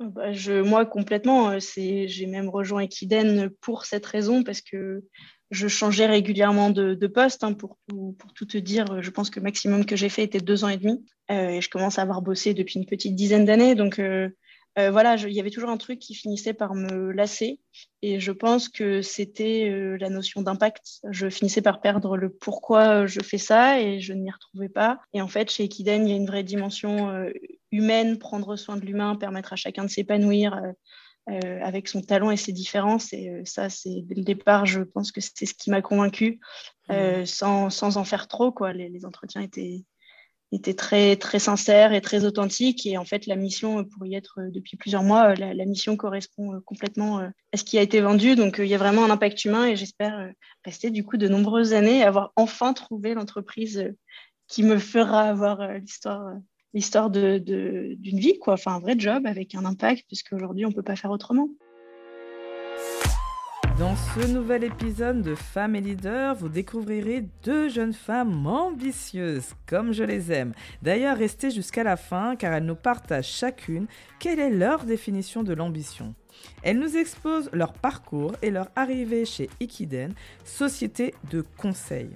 bah, je, Moi, complètement. J'ai même rejoint Equiden pour cette raison, parce que je changeais régulièrement de, poste. Hein, pour, pour, tout te dire, je pense que le maximum que j'ai fait était deux ans et demi. et je commence à avoir bossé depuis une petite dizaine d'années. Donc, euh, voilà, il y avait toujours un truc qui finissait par me lasser. Et je pense que c'était euh, la notion d'impact. Je finissais par perdre le pourquoi je fais ça et je ne m'y retrouvais pas. Et en fait, chez Ekiden, il y a une vraie dimension euh, humaine, prendre soin de l'humain, permettre à chacun de s'épanouir. avec son talent et ses différences. Et ça, c'est dès le départ, je pense que c'est ce qui m'a convaincu, mmh. sans, sans, en faire trop. Quoi. les entretiens étaient, était très, très sincère et très authentique. Et en fait, la mission, pour y être euh, depuis plusieurs mois, euh, la, mission correspond euh, complètement à ce qui a été vendu. Donc, il y a vraiment un impact humain et j'espère rester du coup de nombreuses années et avoir enfin trouvé l'entreprise qui me fera avoir l'histoire l'histoire d'une de, vie, quoi. Enfin, un vrai job avec un impact, puisqu'aujourd'hui, on ne peut pas faire autrement. Dans ce nouvel épisode de Femmes et Leaders, vous découvrirez deux jeunes femmes ambitieuses, comme je les aime. D'ailleurs, restez jusqu'à la fin car elles nous partagent chacune quelle est leur définition de l'ambition. Elles nous exposent leur parcours et leur arrivée chez Ikiden, société de conseil.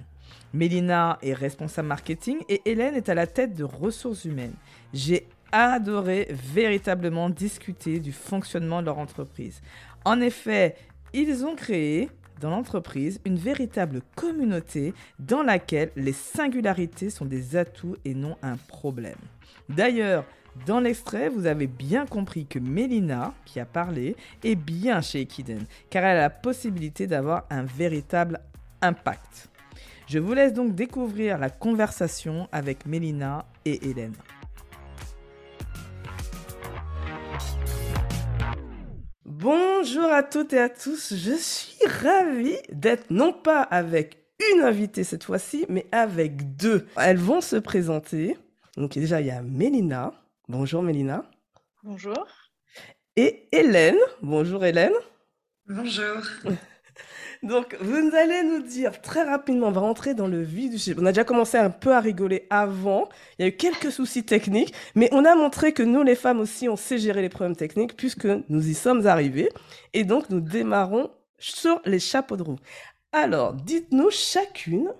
Mélina est responsable marketing et Hélène est à la tête de ressources humaines. J'ai adoré véritablement discuter du fonctionnement de leur entreprise. En effet, ils ont créé dans l'entreprise une véritable communauté dans laquelle les singularités sont des atouts et non un problème. D'ailleurs, dans l'extrait, vous avez bien compris que Mélina, qui a parlé, est bien chez Ekiden, car elle a la possibilité d'avoir un véritable impact. Je vous laisse donc découvrir la conversation avec Mélina et Hélène. Bonjour à toutes et à tous, je suis ravie d'être non pas avec une invitée cette fois-ci, mais avec deux. Elles vont se présenter. Donc déjà, il y a Mélina. Bonjour Mélina. Bonjour. Et Hélène. Bonjour Hélène. Bonjour. Donc, vous allez nous dire très rapidement, on va rentrer dans le vif du sujet. On a déjà commencé un peu à rigoler avant. Il y a eu quelques soucis techniques, mais on a montré que nous, les femmes aussi, on sait gérer les problèmes techniques puisque nous y sommes arrivés. Et donc, nous démarrons sur les chapeaux de roue. Alors, dites-nous chacune,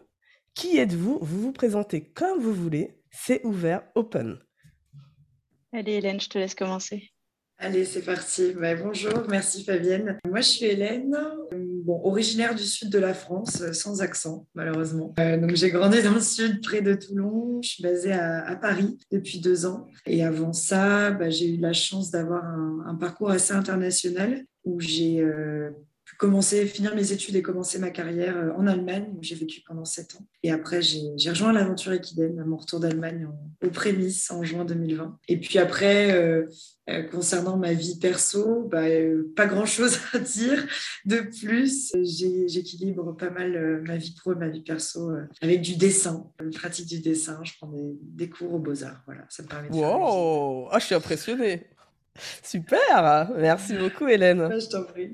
qui êtes-vous? Vous vous présentez comme vous voulez. C'est ouvert, open. Allez, Hélène, je te laisse commencer. Allez, c'est parti. Bah, bonjour, merci Fabienne. Moi, je suis Hélène, bon, originaire du sud de la France, euh, sans accent, malheureusement. Euh, donc, j'ai grandi dans le sud, près de Toulon. Je suis basée à, Paris depuis deux ans. Et avant ça, bah, j'ai eu la chance d'avoir un, parcours assez international où j'ai euh, commencer, finir mes études et commencer ma carrière euh, en Allemagne, où j'ai vécu pendant sept ans. Et après, j'ai rejoint l'aventure Equiden à mon retour d'Allemagne aux prémices en juin 2020. Et puis après, euh, euh, concernant ma vie perso, bah, pas grand-chose à dire de plus. J'équilibre pas mal ma vie pro et ma vie perso avec du dessin, une pratique du dessin. Je prends des, cours aux beaux-arts. Voilà, ça me permet de wow ah, Je suis impressionnée. Super Merci beaucoup, Hélène. je t'en prie.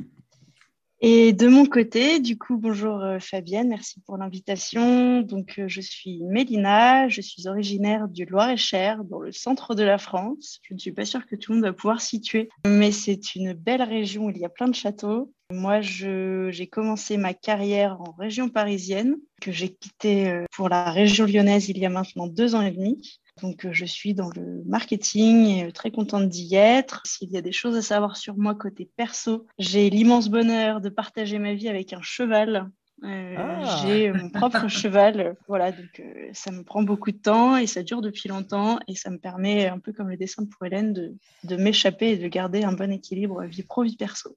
Et de mon côté, du coup, bonjour euh, Fabienne, merci pour l'invitation. Donc, euh, je suis Mélina, je suis originaire du Loir-et-Cher, dans le centre de la France. Je ne suis pas sûre que tout le monde va pouvoir situer, mais c'est une belle région où il y a plein de châteaux. Moi, j'ai commencé ma carrière en région parisienne, que j'ai quittée euh, pour la région lyonnaise il y a maintenant deux ans et demi. Donc, euh, je suis dans le marketing et euh, très contente d'y être. S'il y a des choses à savoir sur moi côté perso, j'ai l'immense bonheur de partager ma vie avec un cheval. Euh, ah. J'ai mon propre cheval, voilà, donc ça me prend beaucoup de temps et ça dure depuis longtemps et ça me permet, un peu comme le dessin pour Hélène, de, de m'échapper et de garder un bon équilibre vie pro, vie perso.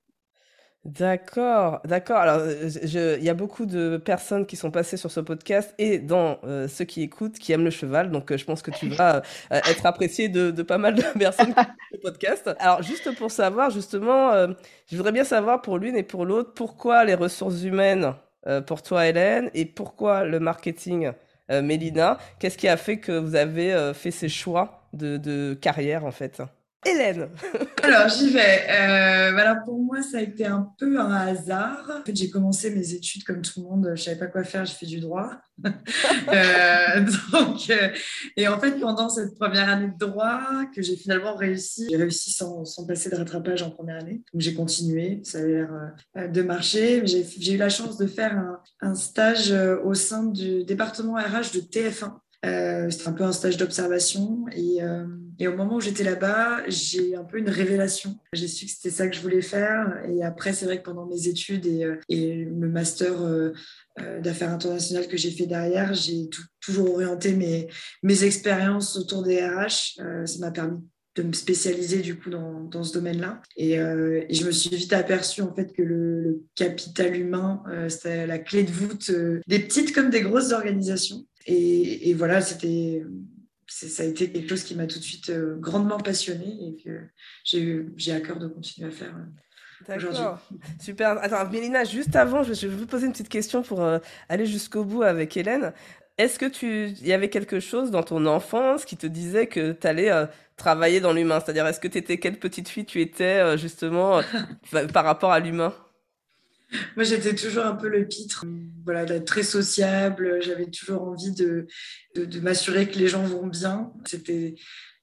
D'accord, d'accord. Alors, euh, il y a beaucoup de personnes qui sont passées sur ce podcast et dans euh, ceux qui écoutent qui aiment le cheval. Donc, euh, je pense que tu vas être apprécié de, pas mal de personnes qui écoutent podcast. Alors, juste pour savoir, justement, je voudrais bien savoir pour l'une et pour l'autre, pourquoi les ressources humaines pour toi, Hélène, et pourquoi le marketing, Mélina? Qu'est-ce qui a fait que vous avez fait ces choix de, de carrière, en fait? Hélène Alors, j'y vais. Euh, alors, pour moi, ça a été un peu un hasard. En fait, j'ai commencé mes études comme tout le monde. Je savais pas quoi faire, j'ai fait du droit. Euh, donc, euh, et en fait, pendant cette première année de droit, que j'ai finalement réussi, j'ai réussi sans, sans, passer de rattrapage en première année. Donc, j'ai continué. Ça a l'air de marcher. J'ai eu la chance de faire un, un stage au sein du département RH de TF1 euh, c'était un peu un stage d'observation. Et, euh, et, au moment où j'étais là-bas, j'ai un peu une révélation. J'ai su que c'était ça que je voulais faire. Et après, c'est vrai que pendant mes études et, euh, le master d'affaires internationales que j'ai fait derrière, j'ai toujours orienté mes, expériences autour des RH. ça m'a permis de me spécialiser du coup dans, ce domaine-là. Et, je me suis vite aperçue en fait que le, le capital humain, c'était la clé de voûte des petites comme des grosses organisations. Et, voilà, c'était, ça a été quelque chose qui m'a tout de suite euh, grandement passionnée et que j'ai à cœur de continuer à faire. Euh, D'accord, super. Attends, Mélina, juste avant, je, vais vous poser une petite question pour euh, aller jusqu'au bout avec Hélène. Est-ce que tu, y avait quelque chose dans ton enfance qui te disait que tu allais travailler dans l'humain? C'est-à-dire, est-ce que tu étais quelle petite fille tu étais justement par rapport à l'humain? Moi, j'étais toujours un peu le pitre, voilà, d'être très sociable. J'avais toujours envie de, de, de m'assurer que les gens vont bien. C'était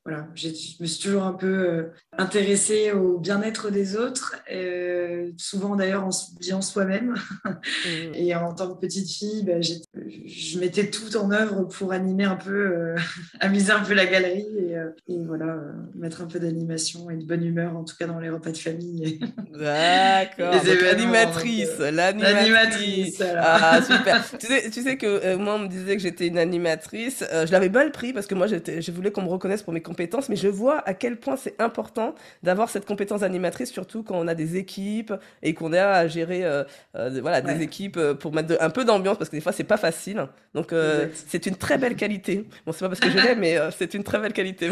voilà, je me suis toujours un peu euh, intéressée au bien-être des autres, euh, souvent d'ailleurs en se bien soi-même. Mmh. Et en tant que petite fille, bah, je mettais tout en œuvre pour animer un peu, euh, amuser un peu la galerie et, voilà, mettre un peu d'animation et de bonne humeur, en tout cas dans les repas de famille. D'accord. L'animatrice, l'animatrice. Ah, super. tu, sais, tu sais que moi, on me disait que j'étais une animatrice. je l'avais mal pris parce que moi, je voulais qu'on me reconnaisse pour mes compétences, mais je vois à quel point c'est important d'avoir cette compétence animatrice, surtout quand on a des équipes et qu'on a à gérer euh, euh, voilà, des équipes euh, pour mettre un peu d'ambiance, parce que des fois, c'est pas facile. Donc, c'est une très belle qualité. Bon, c'est pas parce que je l'aime, mais c'est une très belle qualité.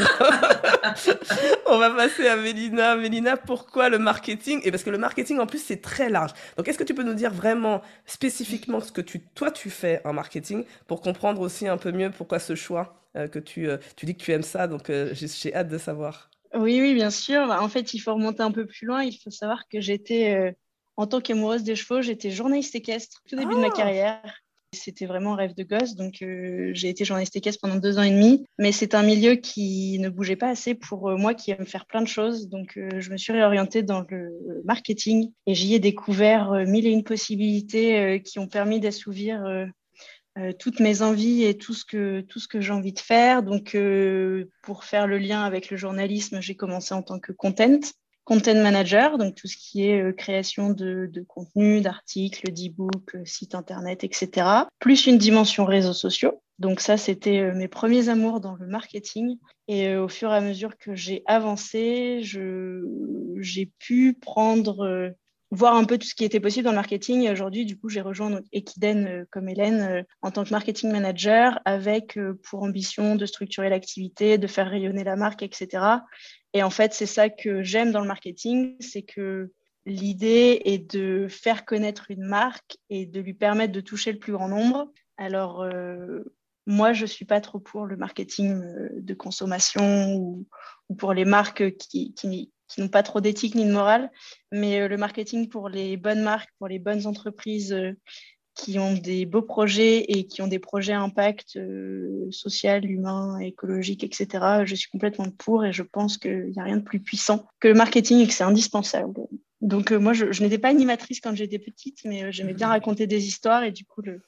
on va passer à Mélina. Mélina, pourquoi le marketing? Et parce que le marketing, en plus, c'est très large. Donc, est-ce que tu peux nous dire vraiment spécifiquement ce que tu, toi, tu fais en marketing pour comprendre aussi un peu mieux pourquoi ce choix? Euh, que tu, euh, tu dis que tu aimes ça, donc euh, j'ai hâte de savoir. Oui, oui, bien sûr. Bah, en fait, il faut remonter un peu plus loin. Il faut savoir que j'étais, en tant qu'amoureuse des chevaux, j'étais journaliste équestre au début de ma ah carrière. C'était vraiment un rêve de gosse. Donc, j'ai été journaliste équestre pendant deux ans et demi. Mais c'est un milieu qui ne bougeait pas assez pour moi qui aime faire plein de choses. Donc, je me suis réorientée dans le marketing et j'y ai découvert mille et une possibilités qui ont permis d'assouvir euh, toutes mes envies et tout ce que, tout ce que j'ai envie de faire. Donc, euh, pour faire le lien avec le journalisme, j'ai commencé en tant que content, content manager, donc tout ce qui est euh, création de, de contenu, d'articles, d'e-books, sites internet, etc. Plus une dimension réseaux sociaux. Donc ça, c'était mes premiers amours dans le marketing. Et au fur et à mesure que j'ai avancé, j'ai pu prendre voir un peu tout ce qui était possible dans le marketing. aujourd'hui, du coup, j'ai rejoint Equiden euh, comme Hélène euh, en tant que marketing manager avec euh, pour ambition de structurer l'activité, de faire rayonner la marque, etc. Et en fait, c'est ça que j'aime dans le marketing, c'est que l'idée est de faire connaître une marque et de lui permettre de toucher le plus grand nombre. Alors, moi, je ne suis pas trop pour le marketing de consommation ou, pour les marques qui, qui, qui n'ont pas trop d'éthique ni de morale, mais euh, le marketing pour les bonnes marques, pour les bonnes entreprises euh, qui ont des beaux projets et qui ont des projets à impact euh, social, humain, écologique, etc. Je suis complètement pour et je pense qu'il n'y a rien de plus puissant que le marketing et que c'est indispensable. Donc moi, je, n'étais pas animatrice quand j'étais petite, mais j'aimais bien raconter des histoires et du coup, le,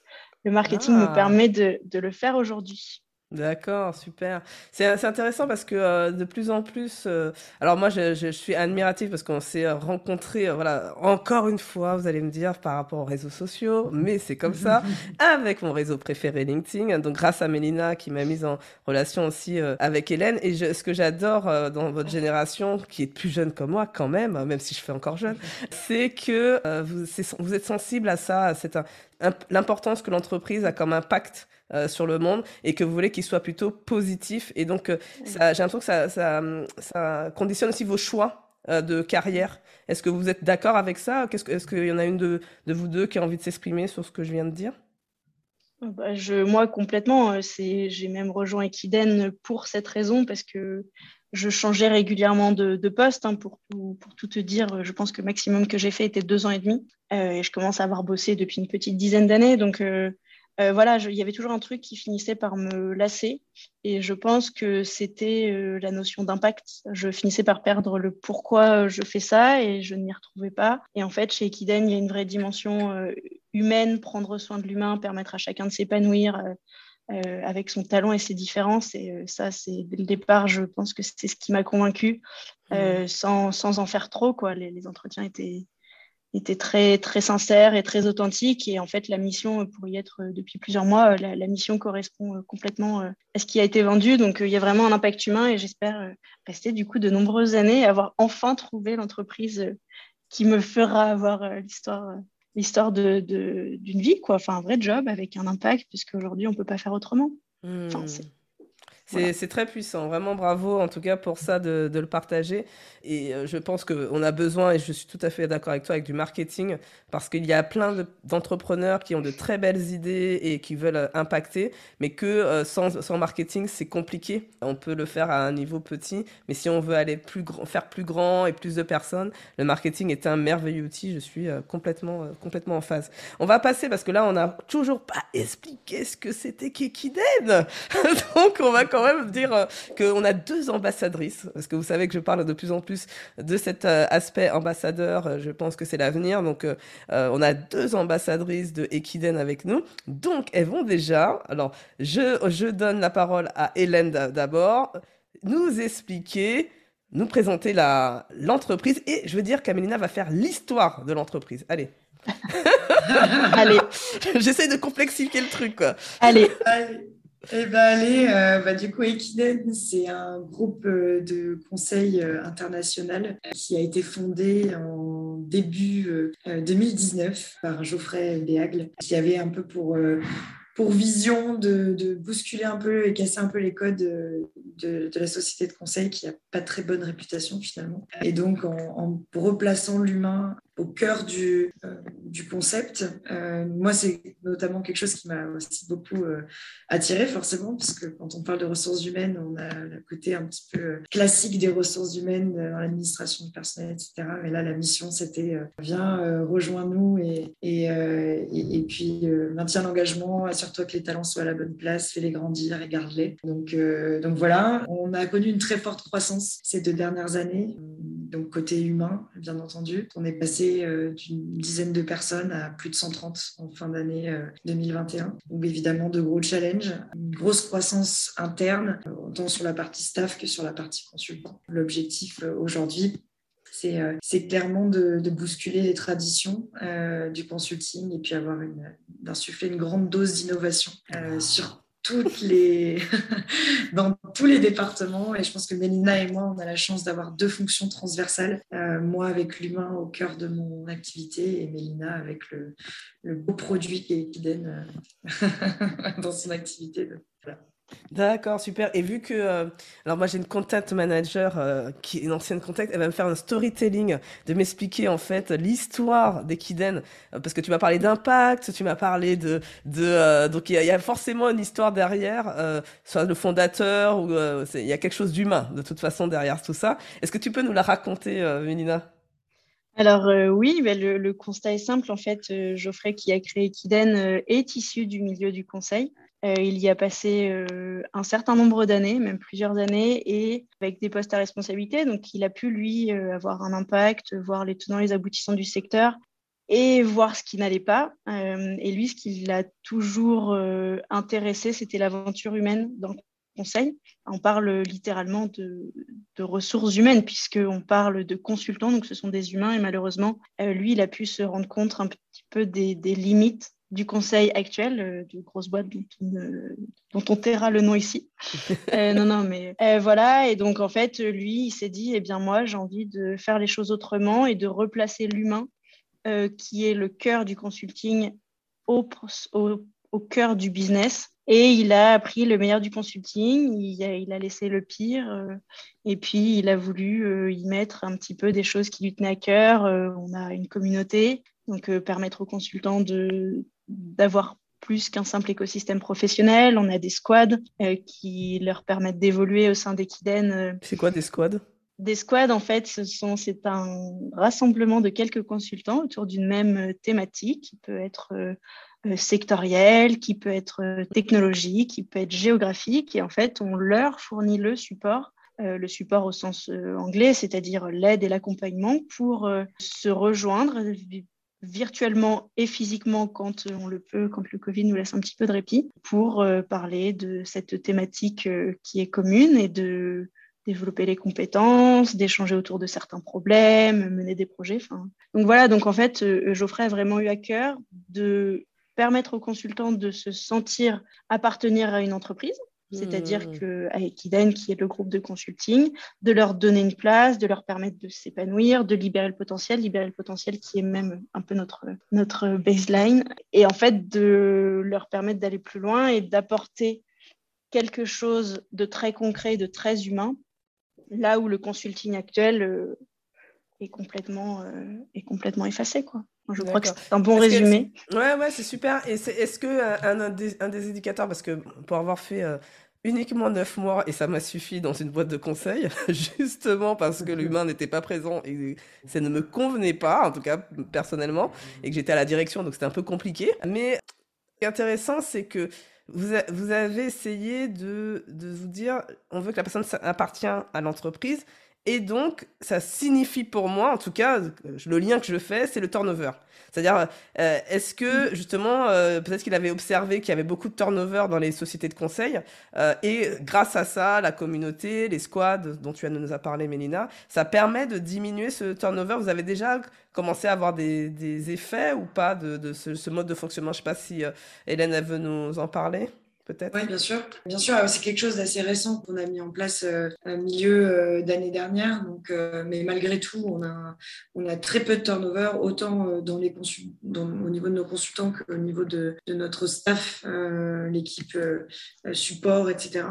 marketing me ah. permet de le faire aujourd'hui. D'accord, super. C'est intéressant parce que euh, de plus en plus, euh, alors moi je, je, suis admirative parce qu'on s'est rencontrés, euh, voilà, encore une fois, vous allez me dire par rapport aux réseaux sociaux, mais c'est comme ça, avec mon réseau préféré LinkedIn. Donc grâce à Mélina qui m'a mise en relation aussi avec Hélène. Et ce que j'adore dans votre génération, qui est plus jeune que moi quand même, même si je fais encore jeune, c'est que vous, vous, êtes sensible à ça, à l'importance que l'entreprise a comme impact euh, sur le monde et que vous voulez qu'il soit plutôt positif. Et donc, euh, j'ai l'impression que ça, ça, conditionne aussi vos choix euh, de carrière. Est-ce que vous êtes d'accord avec ça? Est-ce qu'il y en a une de, de, vous deux qui a envie de s'exprimer sur ce que je viens de dire? Bah, je, moi, complètement. J'ai même rejoint Equiden pour cette raison, parce que je changeais régulièrement de, poste. Hein, pour, pour, tout te dire, je pense que le maximum que j'ai fait était deux ans et demi. et je commence à avoir bossé depuis une petite dizaine d'années. Donc, euh, voilà, il y avait toujours un truc qui finissait par me lasser. Et je pense que c'était euh, la notion d'impact. Je finissais par perdre le pourquoi je fais ça et je n'y retrouvais pas. Et en fait, chez Ekiden, il y a une vraie dimension euh, humaine, prendre soin de l'humain, permettre à chacun de s'épanouir. avec son talent et ses différences. Et ça, c'est dès le départ, je pense que c'est ce qui m'a convaincu, mmh. sans, sans, en faire trop. Quoi. Les, les entretiens étaient, était très, très sincère et très authentique. Et en fait, la mission, pour y être euh, depuis plusieurs mois, euh, la, mission correspond euh, complètement à ce qui a été vendu. Donc, il y a vraiment un impact humain et j'espère rester du coup de nombreuses années et avoir enfin trouvé l'entreprise qui me fera avoir l'histoire l'histoire d'une de, d'une vie, quoi. Enfin, un vrai job avec un impact, puisque aujourd'hui, on ne peut pas faire autrement. Enfin, C'est très puissant, vraiment bravo en tout cas pour ça de, le partager. Et euh, je pense qu'on a besoin, et je suis tout à fait d'accord avec toi, avec du marketing, parce qu'il y a plein d'entrepreneurs qui ont de très belles idées et qui veulent euh, impacter, mais que euh, sans, sans, marketing, c'est compliqué. On peut le faire à un niveau petit, mais si on veut aller plus grand, faire plus grand et plus de personnes, le marketing est un merveilleux outil. Je suis complètement, complètement en phase. On va passer, parce que là, on n'a toujours pas expliqué ce que c'était Kekiden. Donc, on va quand même dire euh, qu'on a deux ambassadrices, parce que vous savez que je parle de plus en plus de cet euh, aspect ambassadeur, euh, je pense que c'est l'avenir. Donc, on a deux ambassadrices de Equiden avec nous. Donc, elles vont déjà, alors, je, je donne la parole à Hélène d'abord, nous expliquer nous présenter l'entreprise et je veux dire qu'Amelina va faire l'histoire de l'entreprise. Allez. Allez. J'essaie de complexifier le truc, quoi. Allez. Eh ben allez, euh, bah, du coup, Equiden, c'est un groupe euh, de conseil euh, international qui a été fondé en début 2019 par Geoffrey Béagle, qui avait un peu pour pour vision de, bousculer un peu et casser un peu les codes de, la société de conseil qui n'a pas très bonne réputation finalement. Et donc en replaçant l'humain au cœur du, euh, concept. Euh, moi, c'est notamment quelque chose qui m'a aussi beaucoup euh, attiré, forcément, parce que quand on parle de ressources humaines, on a le côté un petit peu classique des ressources humaines dans l'administration du personnel, etc. Mais là, la mission, c'était viens, rejoins-nous et, et, et, puis maintiens l'engagement, assure-toi que les talents soient à la bonne place, fais-les grandir et garde-les. Donc, donc voilà, on a connu une très forte croissance ces deux dernières années donc côté humain, bien entendu. On est passé euh, d'une dizaine de personnes à plus de 130 en fin d'année 2021. Euh, donc évidemment, de gros challenges, une grosse croissance interne, autant sur la partie staff que sur la partie consultant. L'objectif euh, aujourd'hui, c'est clairement de, bousculer les traditions du consulting et puis avoir d'insuffler une grande dose d'innovation sur toutes les dans tous les départements. Et je pense que Mélina et moi on a la chance d'avoir deux fonctions transversales euh, moi avec l'humain au cœur de mon activité et Mélina avec le, beau produit Eden euh, dans son activité D'accord, super. Et vu que, euh, alors moi j'ai une content manager euh, qui est une ancienne contact, elle va me faire un storytelling de m'expliquer en fait l'histoire d'Equiden, euh, parce que tu m'as parlé d'impact, tu m'as parlé de, de donc il y, a forcément une histoire derrière, soit le fondateur ou il y a quelque chose d'humain de toute façon derrière tout ça. Est-ce que tu peux nous la raconter, Mélina? Alors oui, ben, le, constat est simple. En fait, Geoffrey qui a créé Equiden est issu du milieu du conseil. Euh, il y a passé euh, un certain nombre d'années, même plusieurs années, et avec des postes à responsabilité. Donc, il a pu, lui, euh, avoir un impact, voir les tenants et les aboutissants du secteur et voir ce qui n'allait pas. et lui, ce qui l'a toujours intéressé, c'était l'aventure humaine dans le conseil. On parle littéralement de, ressources humaines, puisqu'on parle de consultants, donc ce sont des humains, et malheureusement, lui, il a pu se rendre compte un petit peu des limites du conseil actuel, euh, de grosse boîte dont on, dont on taira le nom ici. Euh, non, non, mais euh, voilà. Et donc, en fait, lui, il s'est dit, eh bien, moi, j'ai envie de faire les choses autrement et de replacer l'humain, qui est le cœur du consulting, au, au, au, cœur du business. Et il a appris le meilleur du consulting, il a, il a laissé le pire, et puis il a voulu y mettre un petit peu des choses qui lui tenaient à cœur. on a une communauté, donc permettre aux consultants de d'avoir plus qu'un simple écosystème professionnel. On a des squads qui leur permettent d'évoluer au sein d'Equiden. C'est quoi des squads? Des squads, en fait, c'est un rassemblement de quelques consultants autour d'une même thématique qui peut être sectorielle, qui peut être technologique, qui peut être géographique. Et en fait, on leur fournit le support euh, le support au sens euh, anglais, c'est-à-dire l'aide et l'accompagnement pour euh, se rejoindre virtuellement et physiquement quand on le peut, quand le Covid nous laisse un petit peu de répit, pour parler de cette thématique qui est commune et de développer les compétences, d'échanger autour de certains problèmes, mener des projets. Donc voilà, donc en fait, Geoffrey a vraiment eu à cœur de permettre aux consultants de se sentir appartenir à une entreprise, c'est-à-dire mmh. qu'avec Iden, qui est le groupe de consulting, de leur donner une place, de leur permettre de s'épanouir, de libérer le potentiel, libérer le potentiel qui est même un peu notre, notre baseline, et en fait de leur permettre d'aller plus loin et d'apporter quelque chose de très concret, de très humain, là où le consulting actuel euh, est, complètement, euh, est complètement effacé. Quoi. Je crois que c'est un bon résumé. ouais, ouais, c'est super. Et est-ce que euh, un, des, un, des, indicateurs, parce que pour avoir fait euh, uniquement neuf mois, et ça m'a suffi dans une boîte de conseil, justement parce que l'humain n'était pas présent et ça ne me convenait pas, en tout cas personnellement, et que j'étais à la direction, donc c'était un peu compliqué. Mais ce qui est intéressant, c'est que vous, vous avez essayé de, de vous dire, on veut que la personne appartient à l'entreprise, et donc, ça signifie pour moi, en tout cas, le lien que je fais, c'est le turnover. C'est-à-dire, euh, est-ce que justement, euh, peut-être qu'il avait observé qu'il y avait beaucoup de turnover dans les sociétés de conseil, euh, et grâce à ça, la communauté, les squads dont tu nous as parlé, Mélina, ça permet de diminuer ce turnover? Vous avez déjà commencé à avoir des, effets ou pas de, ce, ce, mode de fonctionnement? Je ne sais pas si Hélène, elle veut nous en parler. Oui, bien sûr. Bien sûr, c'est quelque chose d'assez récent qu'on a mis en place euh, au milieu euh, d'année dernière. Donc, euh, mais malgré tout, on a, très peu de turnover, autant dans les au niveau de nos consultants qu'au niveau de, notre staff, l'équipe support, etc.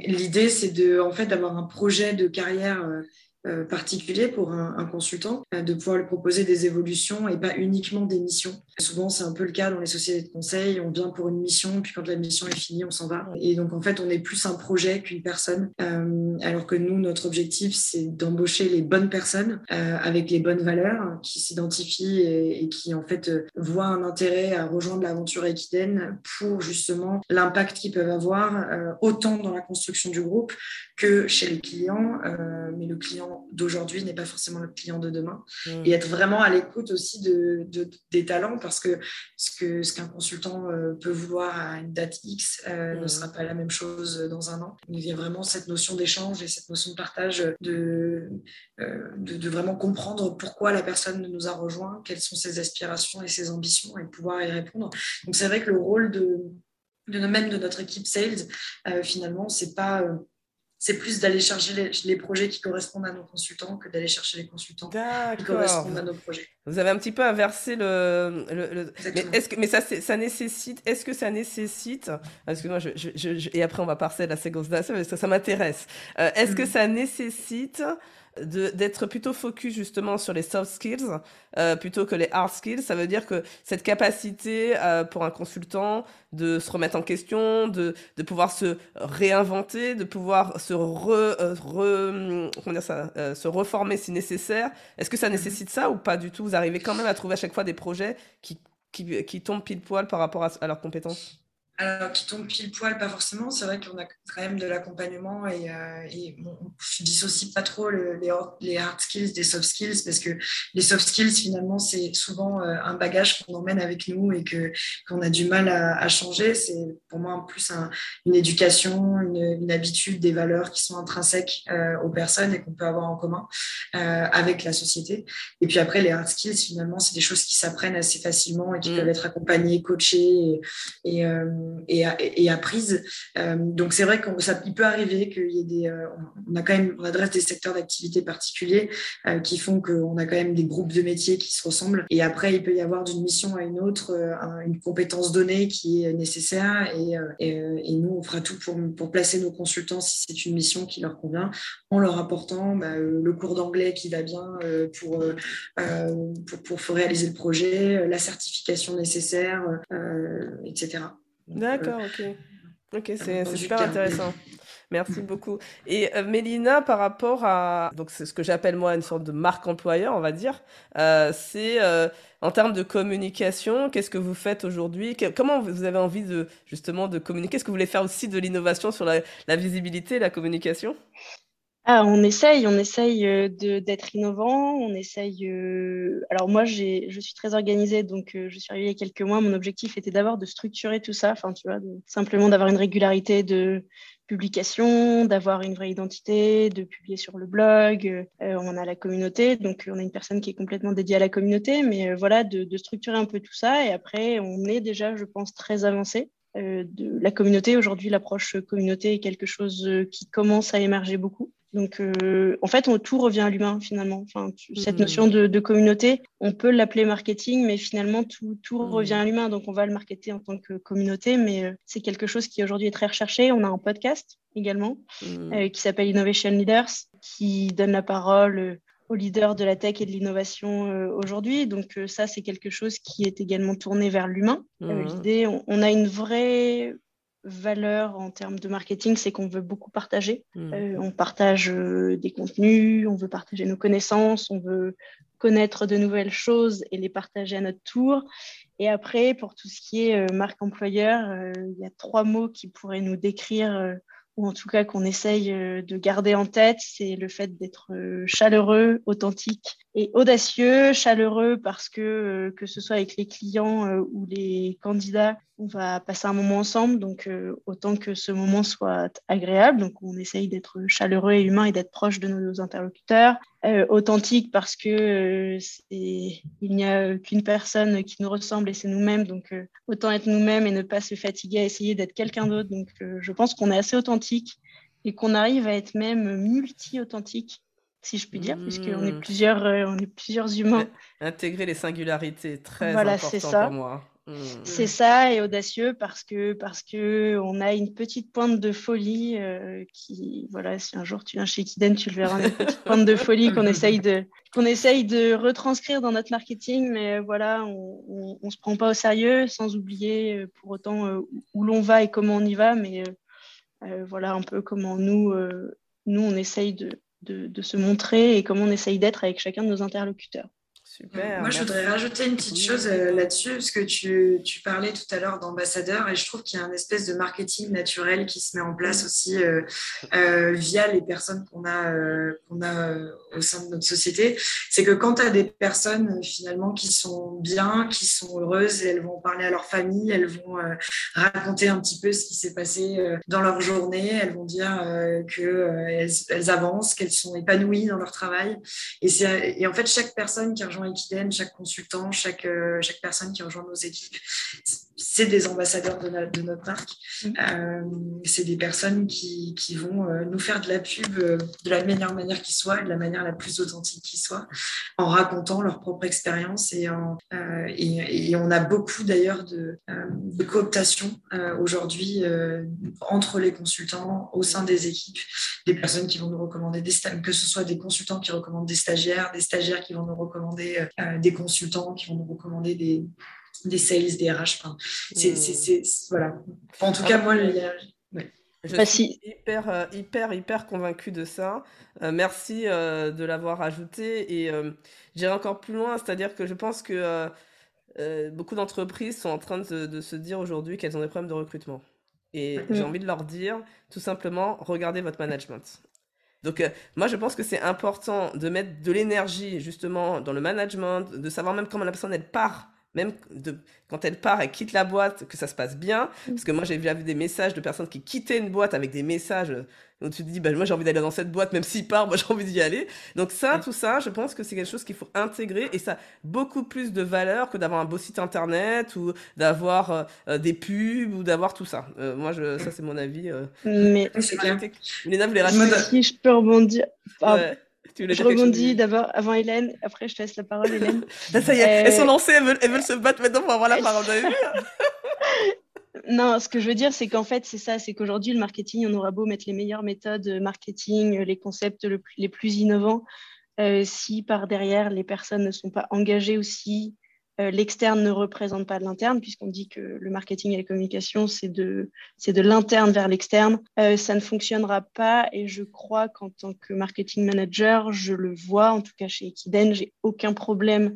L'idée, c'est en fait, d'avoir un projet de carrière particulier pour un, consultant, euh, de pouvoir lui proposer des évolutions et pas uniquement des missions. Souvent, c'est un peu le cas dans les sociétés de conseil. On vient pour une mission, puis quand la mission est finie, on s'en va. Et donc, en fait, on est plus un projet qu'une personne. Euh, alors que nous, notre objectif, c'est d'embaucher les bonnes personnes avec les bonnes valeurs, qui s'identifient et, qui, en fait, voient un intérêt à rejoindre l'aventure Equiden pour justement l'impact qu'ils peuvent avoir, autant dans la construction du groupe que chez les clients. mais le client d'aujourd'hui n'est pas forcément le client de demain. Mmh. Et être vraiment à l'écoute aussi de, des talents parce que ce ce qu'un consultant euh, peut vouloir à une date X euh, ne mmh. sera pas la même chose dans un an. Il y a vraiment cette notion d'échange et cette notion de partage de, euh, de, vraiment comprendre pourquoi la personne nous a rejoint, quelles sont ses aspirations et ses ambitions et pouvoir y répondre. Donc c'est vrai que le rôle de, de même de notre équipe sales, finalement, c'est pas c'est plus d'aller chercher les, projets qui correspondent à nos consultants que d'aller chercher les consultants qui correspondent à nos projets. Vous avez un petit peu inversé le. Mais, est-ce que, mais ça, ça nécessite. Est-ce que ça nécessite. Parce que moi, je, je, et après, on va passer à la séquence parce que ça, m'intéresse. Euh, est-ce que mm. ça nécessite d'être plutôt focus justement sur les soft skills euh, plutôt que les hard skills. Ça veut dire que cette capacité euh, pour un consultant de se remettre en question, de, de pouvoir se réinventer, de pouvoir se, re, euh, re comment dire ça, se reformer si nécessaire, est-ce que ça nécessite ça ou pas du tout? Vous arrivez quand même à trouver à chaque fois des projets qui, qui, qui tombent pile poil par rapport à leurs compétences? Alors, qui tombe pile poil, pas forcément. C'est vrai qu'on a quand même de l'accompagnement et, euh, et je dissocie pas trop les, les, hard skills des soft skills parce que les soft skills, finalement, c'est souvent euh, un bagage qu'on emmène avec nous et que, qu'on a du mal à, changer. C'est pour moi plus une éducation, une, habitude, des valeurs qui sont intrinsèques euh, aux personnes et qu'on peut avoir en commun avec la société. Et puis après, les hard skills, finalement, c'est des choses qui s'apprennent assez facilement et qui mm. peuvent être accompagnées, coachées et, et et, et, apprise. donc c'est vrai qu'il peut arriver qu'il y ait des, on a quand même, on adresse des secteurs d'activité particuliers qui font qu'on a quand même des groupes de métiers qui se ressemblent. Et après, il peut y avoir d'une mission à une autre une compétence donnée qui est nécessaire et, et, nous, on fera tout pour, pour placer nos consultants si c'est une mission qui leur convient, en leur apportant bah, le cours d'anglais qui va bien pour, pour, pour, réaliser le projet, la certification nécessaire, etc. D'accord, ok. Ok, c'est super intéressant. Merci beaucoup. Et euh, Mélina, par rapport à donc c'est ce que j'appelle moi une sorte de marque employeur, on va dire, euh, c'est euh, en termes de communication, qu'est-ce que vous faites aujourd'hui? Comment vous avez envie de justement de communiquer? Est-ce que vous voulez faire aussi de l'innovation sur la, la visibilité, la communication? Ah, on essaye, on essaye d'être innovant, on essaye. Alors moi, je suis très organisée, donc je suis arrivée il y a quelques mois. Mon objectif était d'abord de structurer tout ça, enfin tu vois, simplement d'avoir une régularité de publication, d'avoir une vraie identité, de publier sur le blog. Euh, on a la communauté, donc on a une personne qui est complètement dédiée à la communauté, mais euh, voilà, de, structurer un peu tout ça. Et après, on est déjà, je pense, très avancé. Euh, de la communauté. Aujourd'hui, l'approche communauté est quelque chose qui commence à émerger beaucoup. Donc, euh, en fait, on, tout revient à l'humain finalement. Enfin, cette mmh. notion de, communauté, on peut l'appeler marketing, mais finalement, tout, tout mmh. revient à l'humain. Donc, on va le marketer en tant que communauté, mais euh, c'est quelque chose qui aujourd'hui est très recherché. On a un podcast également mmh. euh, qui s'appelle Innovation Leaders, qui donne la parole aux leaders de la tech et de l'innovation aujourd'hui. Donc, ça, c'est quelque chose qui est également tourné vers l'humain. L'idée, on, a une vraie valeur en termes de marketing, c'est qu'on veut beaucoup partager. Hmm. Euh, on partage euh, des contenus, on veut partager nos connaissances, on veut connaître de nouvelles choses et les partager à notre tour. Et après, pour tout ce qui est euh, marque employeur, il y a trois mots qui pourraient nous décrire ou en tout cas qu'on essaye de garder en tête, c'est le fait d'être chaleureux, authentique et audacieux. Chaleureux parce que, que ce soit avec les clients ou les candidats, on va passer un moment ensemble, donc autant que ce moment soit agréable. Donc on essaye d'être chaleureux et humain et d'être proche de nos interlocuteurs. authentique parce que il n'y a qu'une personne qui nous ressemble et c'est nous-mêmes, donc autant être nous-mêmes et ne pas se fatiguer à essayer d'être quelqu'un d'autre. Donc je pense qu'on est assez authentique et qu'on arrive à être même multi-authentique, si je puis dire, puisqu'on est plusieurs, euh, on est plusieurs humains. Intégrer les singularités, très voilà, important ça. pour moi. Hmm. C'est ça et audacieux parce que parce que on a une petite pointe de folie euh, qui voilà si un jour tu viens chez Kiden tu le verras une petite pointe de folie qu'on essaye de qu'on essaye de retranscrire dans notre marketing mais voilà on, on, se prend pas au sérieux sans oublier euh, pour autant où l'on va et comment on y va mais euh, voilà un peu comment nous, euh, nous on essaye de, de, se montrer et comment on essaye d'être avec chacun de nos interlocuteurs. Moi, je voudrais rajouter une petite chose euh, là-dessus, parce que tu, tu parlais tout à l'heure d'ambassadeur, et je trouve qu'il y a un espèce de marketing naturel qui se met en place aussi euh, euh, via les personnes qu'on a, qu'on a au sein de notre société. C'est que quand tu as des personnes finalement qui sont bien, qui sont heureuses, elles vont parler à leur famille, elles vont raconter un petit peu ce qui s'est passé dans leur journée, elles vont dire qu'elles elles avancent, qu'elles sont épanouies dans leur travail. Et, et en fait, chaque personne qui rejoint chaque consultant, chaque, euh, chaque personne qui rejoint nos équipes, c'est des ambassadeurs de, notre marque. Mm. Euh, c'est des personnes qui, qui vont euh, nous faire de la pub de la meilleure manière qui soit, de la manière la plus authentique qui soit, en racontant leur propre expérience. Et, et, et, on a beaucoup d'ailleurs de, de, cooptation aujourd'hui entre les consultants, au sein des équipes, des personnes qui vont nous recommander des que ce soit des consultants qui recommandent des stagiaires, des stagiaires qui vont nous recommander euh, des consultants qui vont nous recommander des, des sales, des RH. c'est, voilà. En tout cas, moi, Je bah, suis hyper, euh, hyper, hyper convaincue de ça. Euh, merci de l'avoir ajouté. Et j'irai encore plus loin, c'est-à-dire que je pense que beaucoup d'entreprises sont en train de, de se dire aujourd'hui qu'elles ont des problèmes de recrutement. Et j'ai envie de leur dire, tout simplement, regardez votre management. Donc, euh, moi, je pense que c'est important de mettre de l'énergie, justement, dans le management, de savoir même comment la personne, elle part même de, quand elle part, elle quitte la boîte, que ça se passe bien. Mm. Parce que moi, j'ai vu des messages de personnes qui quittaient une boîte avec des messages donc tu te dis, bah, moi j'ai envie d'aller dans cette boîte, même s'il part, moi j'ai envie d'y aller. Donc ça, tout ça, je pense que c'est quelque chose qu'il faut intégrer et ça a beaucoup plus de valeur que d'avoir un beau site internet ou d'avoir euh, euh, des pubs ou d'avoir tout ça. Euh, moi, je, ça c'est mon avis. Mais c'est clair. Léna voulait Si je peux rebondir. je rebondis d'abord avant Hélène, après je te laisse la parole Hélène. ça y est, elles sont lancées, elles veulent, elles veulent se battre maintenant pour avoir la parole. Non, ce que je veux dire, c'est qu'en fait, c'est ça, c'est qu'aujourd'hui, le marketing, on aura beau mettre les meilleures méthodes marketing, les concepts les plus innovants, euh, si par derrière, les personnes ne sont pas engagées aussi, euh, l'externe ne représente pas l'interne, puisqu'on dit que le marketing et la communication, c'est de, de l'interne vers l'externe, euh, ça ne fonctionnera pas. Et je crois qu'en tant que marketing manager, je le vois, en tout cas chez Equiden, j'ai aucun problème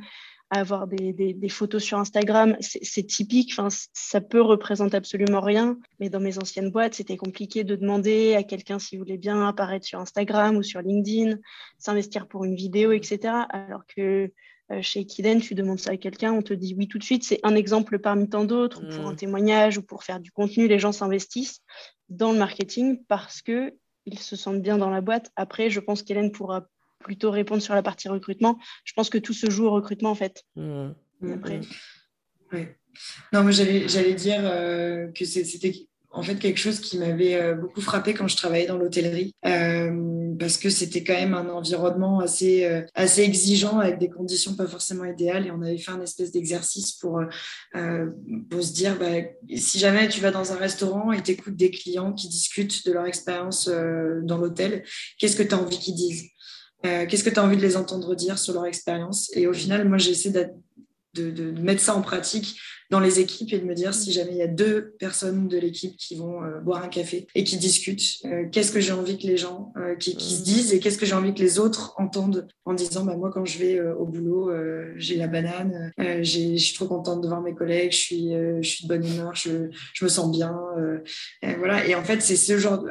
avoir des, photos sur Instagram, c'est typique, ça peut représenter absolument rien, mais dans mes anciennes boîtes, c'était compliqué de demander à quelqu'un s'il voulait bien apparaître sur Instagram ou sur LinkedIn, s'investir pour une vidéo, etc. Alors que euh, chez Kiden, tu demandes ça à quelqu'un, on te dit oui tout de suite, c'est un exemple parmi tant d'autres, pour un mmh. témoignage ou pour faire du contenu, les gens s'investissent dans le marketing parce que ils se sentent bien dans la boîte. Après, je pense qu'Hélène pourra plutôt répondre sur la partie recrutement. Je pense que tout se joue au recrutement, en fait. Mmh. Après. Mmh. Non, moi, j'allais dire euh, que c'était en fait quelque chose qui m'avait euh, beaucoup frappé quand je travaillais dans l'hôtellerie euh, parce que c'était quand même un environnement assez assez exigeant avec des conditions pas forcément idéales et on avait fait un espèce d'exercice pour pour se dire bah, si jamais tu vas dans un restaurant et t'écoutes des clients qui discutent de leur expérience dans l'hôtel qu'est-ce que tu as envie qu'ils disent? Euh, qu'est-ce que tu as envie de les entendre dire sur leur expérience? Et au final, moi, j'essaie de, de, mettre ça en pratique dans les équipes et de me dire si jamais il y a deux personnes de l'équipe qui vont euh, boire un café et qui discutent, euh, qu'est-ce que j'ai envie que les gens qui, qui, se disent et qu'est-ce que j'ai envie que les autres entendent en disant bah, moi quand je vais au boulot j'ai la banane, je suis trop contente de voir mes collègues, je suis, je suis de bonne humeur, je, je me sens bien. Et voilà. Et en fait c'est ce genre,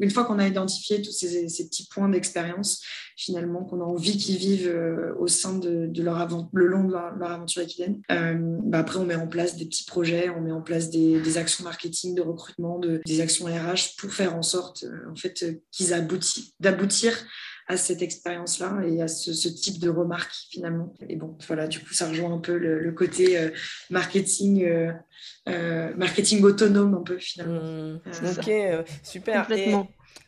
une fois qu'on a identifié tous ces, ces petits points d'expérience, finalement qu'on a envie qu'ils vivent euh, au sein de, leur le long de leur, aventure équidène. Euh, bah après, on met en place des petits projets, on met en place des, actions marketing, de recrutement, de, des actions RH pour faire en sorte euh, en fait, qu'ils aboutissent, d'aboutir à cette expérience-là et à ce, type de remarques finalement. Et bon, voilà, du coup, ça rejoint un peu le, côté marketing, marketing autonome un peu finalement. Mmh. ok, super.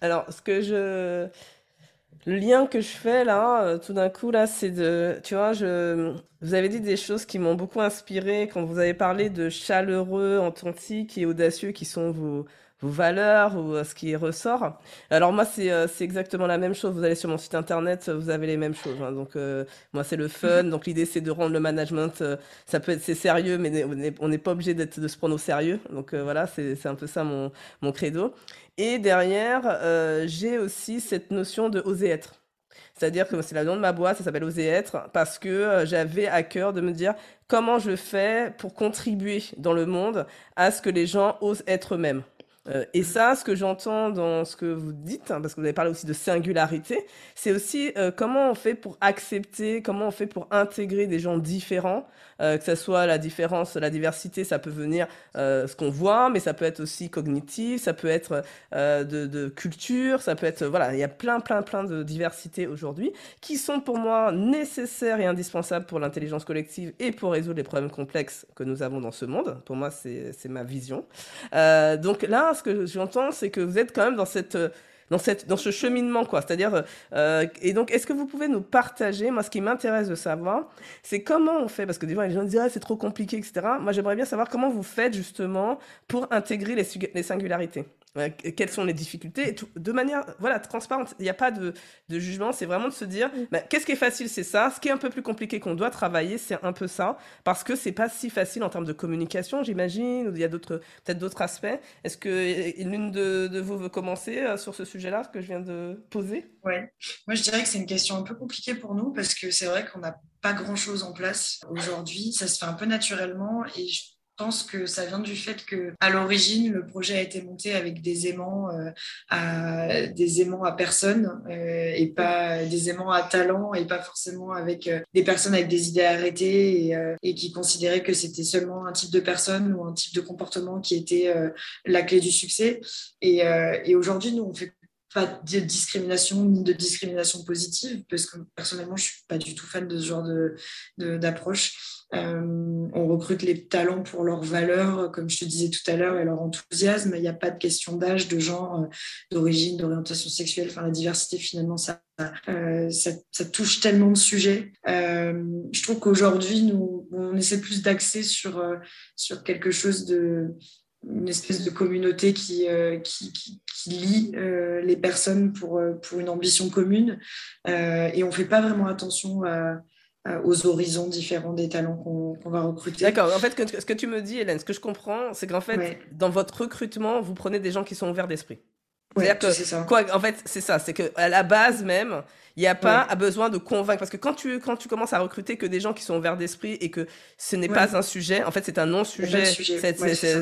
alors, ce que je le lien que je fais là, euh, tout d'un coup, là, c'est de. Tu vois, je, vous avez dit des choses qui m'ont beaucoup inspiré quand vous avez parlé de chaleureux, authentique et audacieux qui sont vos, valeurs ou euh, ce qui ressort. Alors moi, c'est euh, c'est exactement la même chose. Vous allez sur mon site internet, vous avez les mêmes choses. Hein. Donc moi, c'est le fun. Donc l'idée, c'est de rendre le management, ça peut être c'est sérieux, mais on n'est pas obligé de se prendre au sérieux. Donc voilà, c'est un peu ça mon, credo. Et derrière, euh, j'ai aussi cette notion de oser être. C'est-à-dire que c'est la nom de ma boîte, ça s'appelle Oser être, parce que euh, j'avais à cœur de me dire comment je fais pour contribuer dans le monde à ce que les gens osent être eux-mêmes. Euh, et ça, ce que j'entends dans ce que vous dites, hein, parce que vous avez parlé aussi de singularité, c'est aussi comment on fait pour accepter, comment on fait pour intégrer des gens différents euh, que ce soit la différence, la diversité, ça peut venir euh, ce qu'on voit, mais ça peut être aussi cognitif, ça peut être euh, de, de, culture, ça peut être voilà, il y a plein plein plein de diversités aujourd'hui qui sont pour moi nécessaires et indispensables pour l'intelligence collective et pour résoudre les problèmes complexes que nous avons dans ce monde. Pour moi, c'est ma vision. donc là, ce que j'entends, c'est que vous êtes quand même dans cette dans, cette, dans ce cheminement, quoi. C'est-à-dire, euh, et donc, est-ce que vous pouvez nous partager, moi, ce qui m'intéresse de savoir, c'est comment on fait, parce que des fois, les gens disent, ah, c'est trop compliqué, etc. Moi, j'aimerais bien savoir comment vous faites, justement, pour intégrer les, les singularités quelles sont les difficultés, de manière voilà transparente. Il n'y a pas de, de jugement, c'est vraiment de se dire mm. bah, qu'est-ce qui est facile, c'est ça. Ce qui est un peu plus compliqué qu'on doit travailler, c'est un peu ça, parce que c'est pas si facile en termes de communication, j'imagine. Ou il y a d'autres peut-être d'autres aspects. Est-ce que l'une de, de, vous veut commencer euh, sur ce sujet-là que je viens de poser? Oui, moi je dirais que c'est une question un peu compliquée pour nous parce que c'est vrai qu'on n'a pas grand-chose en place aujourd'hui. Ça se fait un peu naturellement et je pense que ça vient du fait que à l'origine le projet a été monté avec des aimants euh, à des aimants à personne euh, et pas des aimants à talent et pas forcément avec euh, des personnes avec des idées arrêtées et, qui considéraient que c'était seulement un type de personne ou un type de comportement qui était la clé du succès. Et, aujourd'hui nous on fait pas de discrimination ni de discrimination positive parce que personnellement je suis pas du tout fan de ce genre d'approche euh, on recrute les talents pour leurs valeurs, comme je te disais tout à l'heure, et leur enthousiasme. Il n'y a pas de question d'âge, de genre, euh, d'origine, d'orientation sexuelle. Enfin, la diversité, finalement, ça, euh, ça, touche tellement de sujets. je trouve qu'aujourd'hui, nous, on essaie plus d'axer sur, sur quelque chose de une espèce de communauté qui, qui, qui, lie les personnes pour, pour une ambition commune. et on ne fait pas vraiment attention à euh, aux horizons différents des talents qu'on va recruter. D'accord. En fait, ce que tu me dis, Hélène, ce que je comprends, c'est qu'en fait, dans votre recrutement, vous prenez des gens qui sont ouverts d'esprit. C'est-à-dire que, ça. Quoi, en fait, c'est ça. C'est qu'à la base même, il n'y a pas besoin de convaincre. Parce que quand tu, quand tu commences à recruter que des gens qui sont ouverts d'esprit et que ce n'est pas un sujet, en fait, c'est un non-sujet.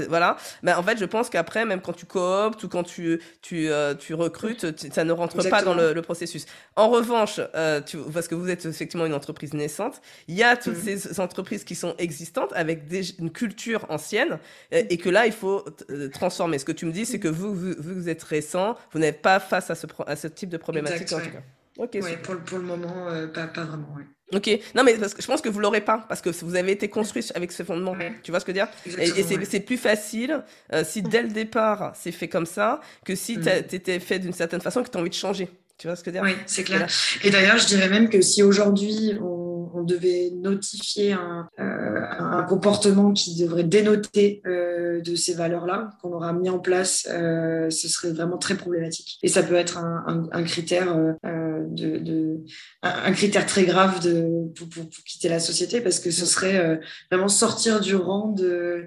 voilà. Mais en fait, je pense qu'après, même quand tu cooptes ou quand tu, tu, euh, tu recrutes, ça ne rentre pas dans le, processus. En revanche, euh, tu, parce que vous êtes effectivement une entreprise naissante, il y a toutes mmh. ces entreprises qui sont existantes avec des, une culture ancienne et, que là, il faut euh, transformer. Ce que tu me dis, c'est que vous, vous, vous êtes récent, vous n'êtes pas face à ce, à ce type de problématique en tout cas. Ok. pour, pour, le moment, euh, pas, pas, vraiment. Ok, non mais parce que je pense que vous l'aurez pas parce que vous avez été construit avec ce fondement. Tu vois ce que je veux dire? Et, c'est plus facile euh, si dès le départ c'est fait comme ça que si mm. tu étais fait d'une certaine façon que tu as envie de changer. Tu vois ce que je veux dire? Oui, c'est clair. Et d'ailleurs, je dirais même que si aujourd'hui on on devait notifier un, euh, comportement qui devrait dénoter euh, de ces valeurs-là, qu'on aura mis en place, euh, ce serait vraiment très problématique. Et ça peut être un, critère un, critère très grave de, pour, quitter la société parce que ce serait vraiment sortir du rang de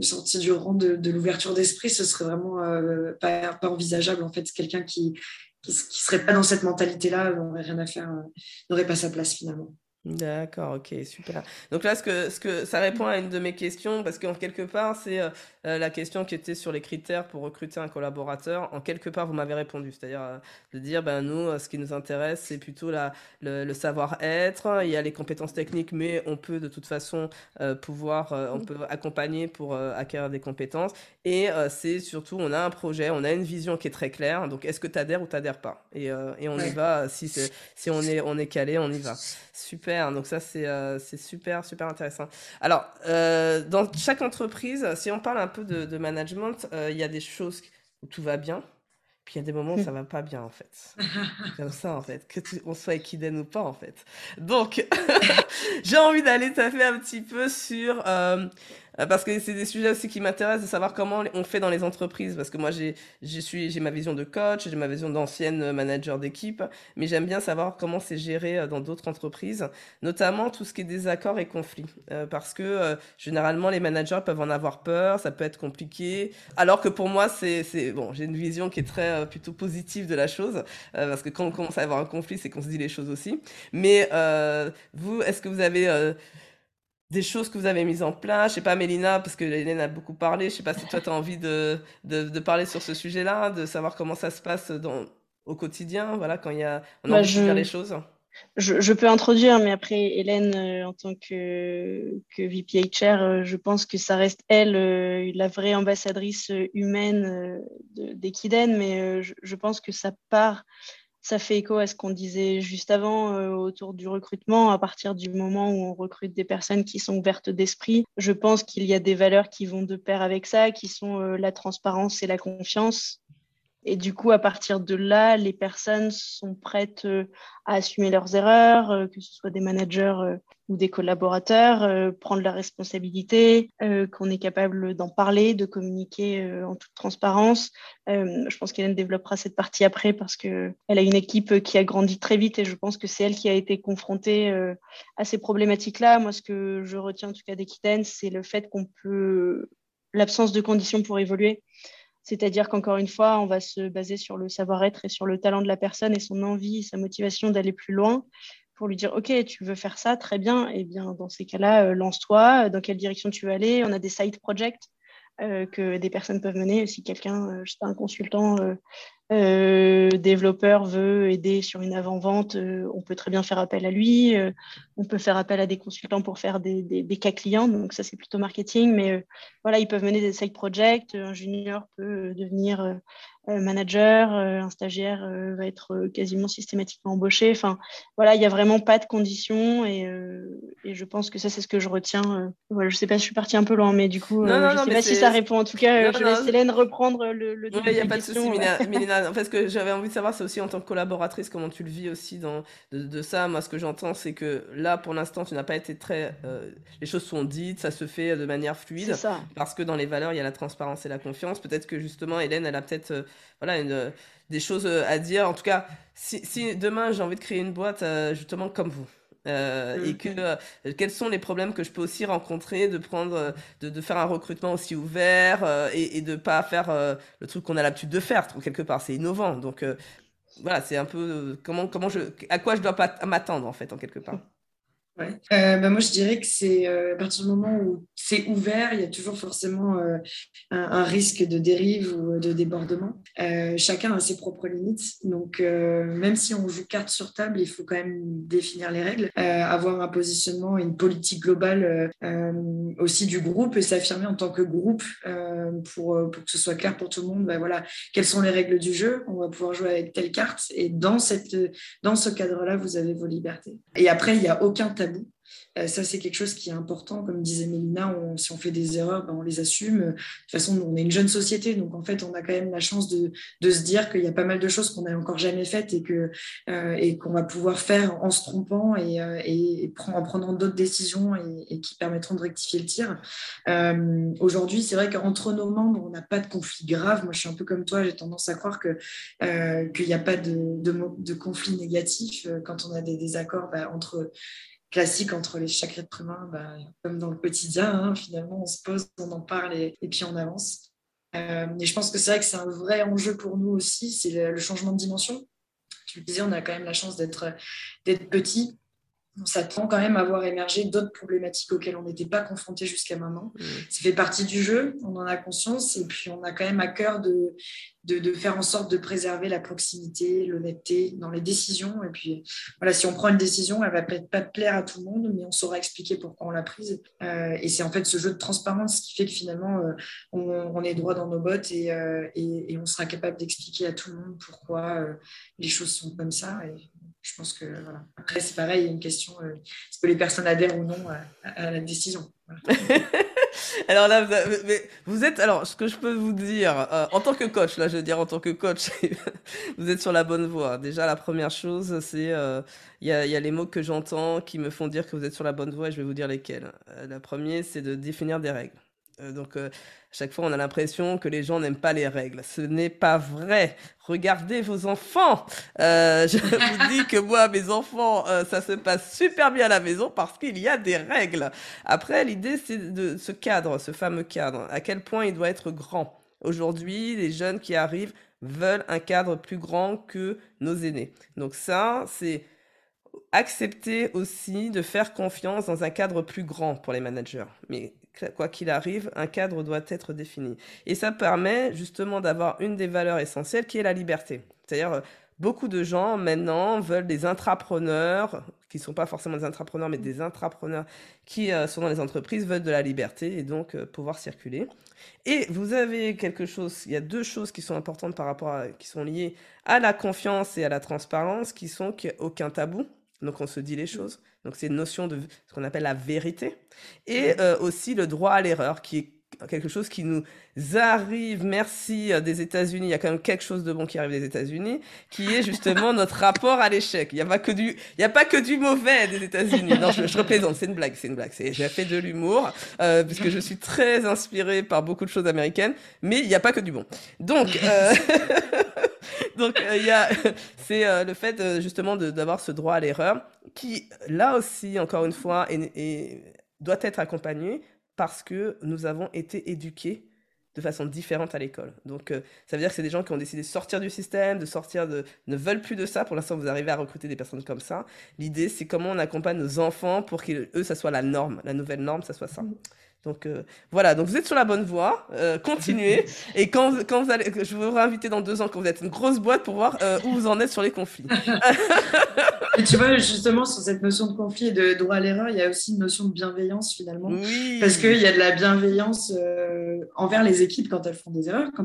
sortir du rang de, l'ouverture d'esprit. Ce serait vraiment pas, pas envisageable en fait. Quelqu'un qui qui ne serait pas dans cette mentalité-là, n'aurait rien à faire, euh, n'aurait pas sa place finalement. D'accord, ok, super. Donc là, ce que, ce que ça répond à une de mes questions, parce qu'en quelque part, c'est euh, euh, la question qui était sur les critères pour recruter un collaborateur. En quelque part, vous m'avez répondu, c'est-à-dire euh, de dire, ben nous, ce qui nous intéresse, c'est plutôt la, le, savoir-être. Il y a les compétences techniques, mais on peut de toute façon pouvoir, on peut accompagner pour acquérir des compétences. Et c'est surtout, on a un projet, on a une vision qui est très claire. Donc, est-ce que tu adhères ou tu adhères pas? Et, et, on y va. Si, si on est, on est calé, on y va. Super. Donc ça, euh, c'est super, super intéressant. Alors, euh, dans chaque entreprise, si on parle un peu de, management, euh, il y a des choses où tout va bien. Puis il y a des moments où ça va pas bien, en fait. Comme ça, en fait. Que on soit équidène ou pas, en fait. Donc, j'ai envie d'aller taper un petit peu sur euh, parce que c'est des sujets aussi qui m'intéressent de savoir comment on fait dans les entreprises. Parce que moi, j'ai ma vision de coach, j'ai ma vision d'ancienne manager d'équipe, mais j'aime bien savoir comment c'est géré euh, dans d'autres entreprises, notamment tout ce qui est désaccords et conflits. Euh, parce que généralement, les managers peuvent en avoir peur, ça peut être compliqué. Alors que pour moi, c'est bon, j'ai une vision qui est très plutôt positive de la chose, parce que quand on commence à avoir un conflit, c'est qu'on se dit les choses aussi. Mais vous, est-ce que vous avez des choses que vous avez mises en place. Je sais pas, Mélina, parce que Hélène a beaucoup parlé. Je sais pas si toi, tu as envie de, de, parler sur ce sujet-là, de savoir comment ça se passe dans, au quotidien, voilà, quand il y a, on a bah, envie de faire les choses. Je, je, peux introduire, mais après, Hélène, euh, en tant que, que VPHR, euh, je pense que ça reste elle, euh, la vraie ambassadrice humaine d'Equiden, mais je, je, pense que ça part ça fait écho à ce qu'on disait juste avant euh, autour du recrutement. À partir du moment où on recrute des personnes qui sont ouvertes d'esprit, je pense qu'il y a des valeurs qui vont de pair avec ça, qui sont euh, la transparence et la confiance. Et du coup, à partir de là, les personnes sont prêtes euh, à assumer leurs erreurs, euh, que ce soit des managers euh, ou des collaborateurs, prendre la responsabilité, qu'on est capable d'en parler, de communiquer en toute transparence. Je pense qu'Hélène développera cette partie après parce qu'elle a une équipe qui a grandi très vite et je pense que c'est elle qui a été confrontée à ces problématiques-là. Moi, ce que je retiens en tout cas d'Equitaine, c'est le fait qu'on peut l'absence de conditions pour évoluer. C'est-à-dire qu'encore une fois, on va se baser sur le savoir-être et sur le talent de la personne et son envie, sa motivation d'aller plus loin pour lui dire, OK, tu veux faire ça, très bien. Eh bien, dans ces cas-là, lance-toi. Dans quelle direction tu veux aller? On a des side projects que des personnes peuvent mener. Si quelqu'un, je sais pas, un consultant euh, développeur veut aider sur une avant-vente, euh, on peut très bien faire appel à lui. Euh, on peut faire appel à des consultants pour faire des, des, cas clients. Donc ça, c'est plutôt marketing. Mais voilà, ils peuvent mener des side projects. Un junior peut devenir manager. un stagiaire va être quasiment systématiquement embauché. Enfin, voilà, il n'y a vraiment pas de conditions. Et, et je pense que ça, c'est ce que je retiens. Voilà, je ne sais pas, je suis partie un peu loin, mais du coup, je ne sais pas si ça répond. En tout cas, je laisse Hélène reprendre le, le Il n'y a pas de souci, en fait, ce que j'avais envie de savoir, c'est aussi en tant que collaboratrice, comment tu le vis aussi dans, de, ça. Moi, ce que j'entends, c'est que là, pour l'instant, tu n'as pas été très. Euh, les choses sont dites, ça se fait de manière fluide. Ça. Parce que dans les valeurs, il y a la transparence et la confiance. Peut-être que justement, Hélène, elle a peut-être euh, voilà, une, des choses à dire. En tout cas, si, si demain, j'ai envie de créer une boîte, euh, justement, comme vous. Euh, et que euh, quels sont les problèmes que je peux aussi rencontrer de prendre euh, de, de faire un recrutement aussi ouvert et, et de pas faire le truc qu'on a l'habitude de faire quelque part c'est innovant donc voilà c'est un peu comment comment je à quoi je dois pas m'attendre en fait en quelque part Ouais. Euh, bah moi, je dirais que c'est euh, à partir du moment où c'est ouvert, il y a toujours forcément euh, un, risque de dérive ou de débordement. Chacun a ses propres limites. Donc, même si on joue carte sur table, il faut quand même définir les règles, avoir un positionnement une politique globale aussi du groupe et s'affirmer en tant que groupe pour, pour que ce soit clair pour tout le monde. Bah, voilà, quelles sont les règles du jeu On va pouvoir jouer avec telle carte. Et dans, cette, dans ce cadre-là, vous avez vos libertés. Et après, il n'y a aucun tabou. Euh, ça, c'est quelque chose qui est important. Comme disait Mélina, si on fait des erreurs, ben, on les assume. De toute façon, on est une jeune société, donc en fait, on a quand même la chance de, de se dire qu'il y a pas mal de choses qu'on n'a encore jamais faites et euh, et qu'on va pouvoir faire en se trompant et, euh, et, en prenant d'autres décisions et, qui permettront de rectifier le tir. Aujourd'hui, c'est vrai qu'entre nos membres, on n'a pas de conflit grave. Moi, je suis un peu comme toi, j'ai tendance à croire qu'il n'y a pas de, de, de, conflit négatif quand on a des désaccords ben, entre classique entre les chaque être humain, bah, comme dans le quotidien, hein, finalement, on se pose, on en parle et, puis on avance. Euh, et je pense que c'est vrai que c'est un vrai enjeu pour nous aussi, c'est le, changement de dimension. Tu le disais, on a quand même la chance d'être petit. On s'attend quand même à voir émerger d'autres problématiques auxquelles on n'était pas confronté jusqu'à maintenant. Mmh. Ça fait partie du jeu, on en a conscience, et puis on a quand même à cœur de, de, faire en sorte de préserver la proximité, l'honnêteté dans les décisions. Et puis, voilà, si on prend une décision, elle va peut-être pas plaire à tout le monde, mais on saura expliquer pourquoi on l'a prise. Euh, et c'est en fait ce jeu de transparence qui fait que finalement, euh, on, est droit dans nos bottes euh, et, et, on sera capable d'expliquer à tout le monde pourquoi les choses sont comme ça. Et je pense que, voilà. Après, c'est pareil, il y a une question, est-ce que les personnes adhèrent ou non à, la décision alors là, vous, êtes. Alors, ce que je peux vous dire, euh, en tant que coach, là, je veux dire en tant que coach, vous êtes sur la bonne voie. Déjà, la première chose, c'est. Euh, il y, a, y, a, les mots que j'entends qui me font dire que vous êtes sur la bonne voie et je vais vous dire lesquels. Euh, la première, c'est de définir des règles. Donc, chaque fois, on a l'impression que les gens n'aiment pas les règles. Ce n'est pas vrai. Regardez vos enfants. Euh, je vous dis que moi, mes enfants, euh, ça se passe super bien à la maison parce qu'il y a des règles. Après, l'idée, c'est de ce cadre, ce fameux cadre. À quel point il doit être grand. Aujourd'hui, les jeunes qui arrivent veulent un cadre plus grand que nos aînés. Donc ça, c'est accepter aussi de faire confiance dans un cadre plus grand pour les managers. Mais quoi qu'il arrive, un cadre doit être défini. Et ça permet justement d'avoir une des valeurs essentielles qui est la liberté. C'est-à-dire, euh, beaucoup de gens maintenant veulent des intrapreneurs, qui ne sont pas forcément des intrapreneurs, mais des intrapreneurs qui euh, sont dans les entreprises, veulent de la liberté et donc euh, pouvoir circuler. Et vous avez quelque chose, il y a deux choses qui sont importantes par rapport à, qui sont liées à la confiance et à la transparence, qui sont qu'il n'y a aucun tabou. Donc on se dit les choses. Donc c'est une notion de ce qu'on appelle la vérité. Et euh, aussi le droit à l'erreur, qui est quelque chose qui nous arrive, merci euh, des États-Unis, il y a quand même quelque chose de bon qui arrive des États-Unis, qui est justement notre rapport à l'échec. Il n'y a pas que du, mauvais des États-Unis. Non, je, représente, c'est une blague, c'est une blague. J'ai fait de l'humour euh, parce je suis très inspirée par beaucoup de choses américaines, mais il n'y a pas que du bon. Donc euh, euh, c'est le fait justement d'avoir ce droit à l'erreur qui, là aussi, encore une fois, doit être accompagné parce que nous avons été éduqués de façon différente à l'école. Donc, euh, ça veut dire que c'est des gens qui ont décidé de sortir du système, de sortir de... ne veulent plus de ça. Pour l'instant, vous arrivez à recruter des personnes comme ça. L'idée, c'est comment on accompagne nos enfants pour qu'eux, ça soit la norme, la nouvelle norme, ça soit ça. Donc euh, voilà, donc vous êtes sur la bonne voie, euh, continuez. Et quand, quand vous allez, je vous réinviter dans deux ans quand vous êtes une grosse boîte pour voir euh, où vous en êtes sur les conflits. et tu vois, justement, sur cette notion de conflit et de droit à l'erreur, il y a aussi une notion de bienveillance finalement. Oui. Parce qu'il y a de la bienveillance envers les équipes quand elles font des erreurs, quand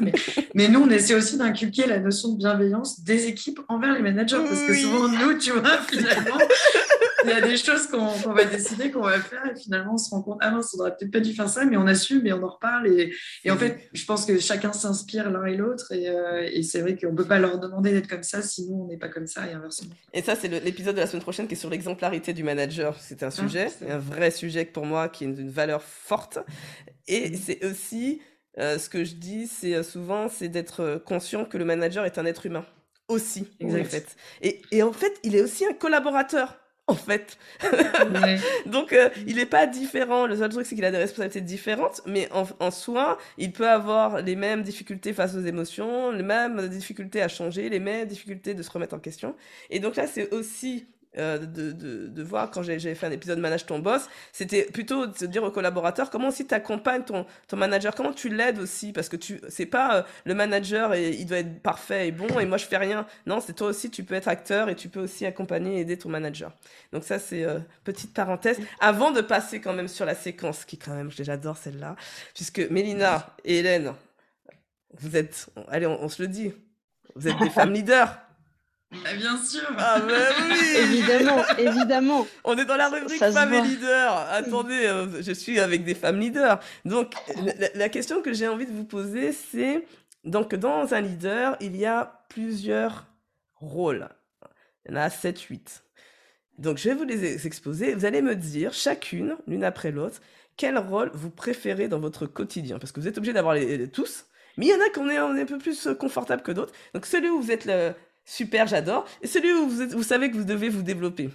mais, mais, nous, on essaie aussi d'inculquer la notion de bienveillance des équipes envers les managers. Parce que souvent, nous, tu vois, finalement, il y a des choses qu'on va décider, qu'on va faire, et finalement, on se rend compte, ah mince, on n'aurait peut-être pas dû faire ça, mais on assume et on en reparle. Et, et en fait, je pense que chacun s'inspire l'un et l'autre, et, euh, et c'est vrai qu'on ne peut pas leur demander d'être comme ça, sinon on n'est pas comme ça, et inversement. Et ça, c'est l'épisode de la semaine prochaine qui est sur l'exemplarité du manager. C'est un ah, sujet, un vrai sujet pour moi qui est une valeur forte. Et mm. c'est aussi, euh, ce que je dis, c'est euh, souvent, c'est d'être conscient que le manager est un être humain aussi, en fait. Et, et, en fait, il est aussi un collaborateur. en fait. Donc, euh, il n'est pas différent. Le seul truc, c'est qu'il a des responsabilités différentes, mais en, en, soi, il peut avoir les mêmes difficultés face aux émotions, les mêmes difficultés à changer, les mêmes difficultés de se remettre en question. Et donc là, c'est aussi euh, de, de, voir quand j'ai fait un épisode Manage ton boss, c'était plutôt de se dire aux collaborateurs comment aussi tu accompagnes ton, ton manager, comment tu l'aides aussi, parce que tu c'est pas euh, le manager il doit être parfait et bon et moi je fais rien. Non, c'est toi aussi, tu peux être acteur et tu peux aussi accompagner et aider ton manager. Donc ça c'est euh, petite parenthèse avant de passer quand même sur la séquence qui quand même j'adore celle-là, puisque Mélina et Hélène, vous êtes, allez on se le dit, vous êtes des femmes leaders. Bah, bien sûr. Ah bah oui. évidemment, évidemment. On est dans la rubrique femmes et leaders. Attendez, euh, je suis avec des femmes leaders. Donc la, question que j'ai envie de vous poser, c'est donc dans un leader, il y a plusieurs rôles. Il y en a 7 8. Donc je vais vous les exposer. Vous allez me dire chacune, l'une après l'autre, quel rôle vous préférez dans votre quotidien? Parce que vous êtes obligé d'avoir les, tous. Mais il y en a qu'on est, on est un peu plus confortable que d'autres. Donc celui où vous êtes le, Super, j'adore. Et celui où vous, vous savez que vous devez vous développer.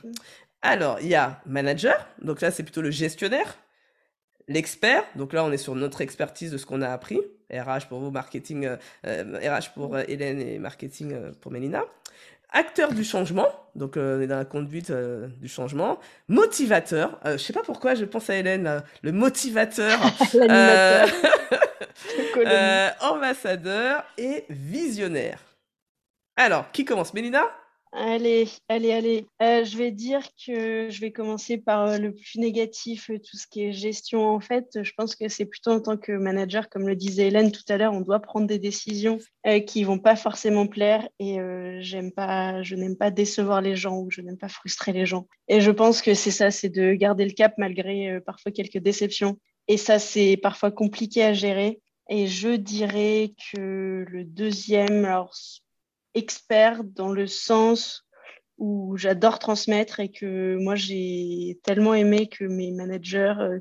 Alors, il y a manager, donc là c'est plutôt le gestionnaire. L'expert, donc là on est sur notre expertise de ce qu'on a appris. RH pour vous, marketing, RH euh, euh, pour euh, Hélène et marketing pour Mélina. Acteur du changement, donc on est dans la conduite du changement. Motivateur, je sais pas pourquoi je pense à Hélène, le motivateur. ambassadeur et visionnaire. Alors, qui commence? Mélina? Allez, allez, allez. Euh, je vais dire que je vais commencer par euh, le plus négatif, euh, tout ce qui est gestion. En fait, je pense que c'est plutôt en tant que manager, comme le disait Hélène tout à l'heure, on doit prendre des décisions qui vont pas forcément plaire et je n'aime pas décevoir les gens ou je n'aime pas frustrer les gens. Et je pense que c'est ça, c'est de garder le cap malgré parfois quelques déceptions. Et ça, c'est parfois compliqué à gérer. Et je dirais que le deuxième, alors expert dans le sens où j'adore transmettre et que moi j'ai tellement aimé que mes managers euh,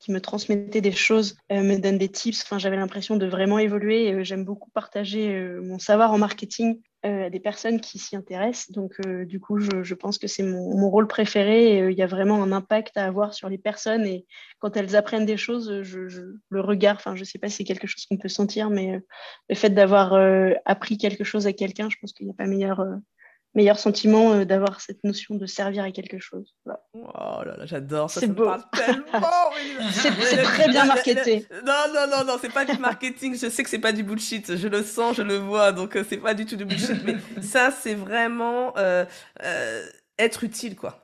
qui me transmettaient des choses euh, me donnent des tips. Enfin, j'avais l'impression de vraiment évoluer. Euh, j'aime beaucoup partager mon savoir en marketing à des personnes qui s'y intéressent. Donc, du coup, je, pense que c'est mon, rôle préféré. Il y a vraiment un impact à avoir sur les personnes et quand elles apprennent des choses, je, je le regard, enfin, je sais pas si c'est quelque chose qu'on peut sentir, mais le fait d'avoir appris quelque chose à quelqu'un, je pense qu'il n'y a pas meilleur meilleur sentiment euh, d'avoir cette notion de servir à quelque chose. Oh là là, j'adore ça. C'est beau. c'est très bien marketé. Non, non, non, non, c'est pas du marketing. Je sais que c'est pas du bullshit. Je le sens, je le vois. Donc, euh, c'est pas du tout du bullshit. Mais ça, c'est vraiment. Euh, euh être utile, quoi.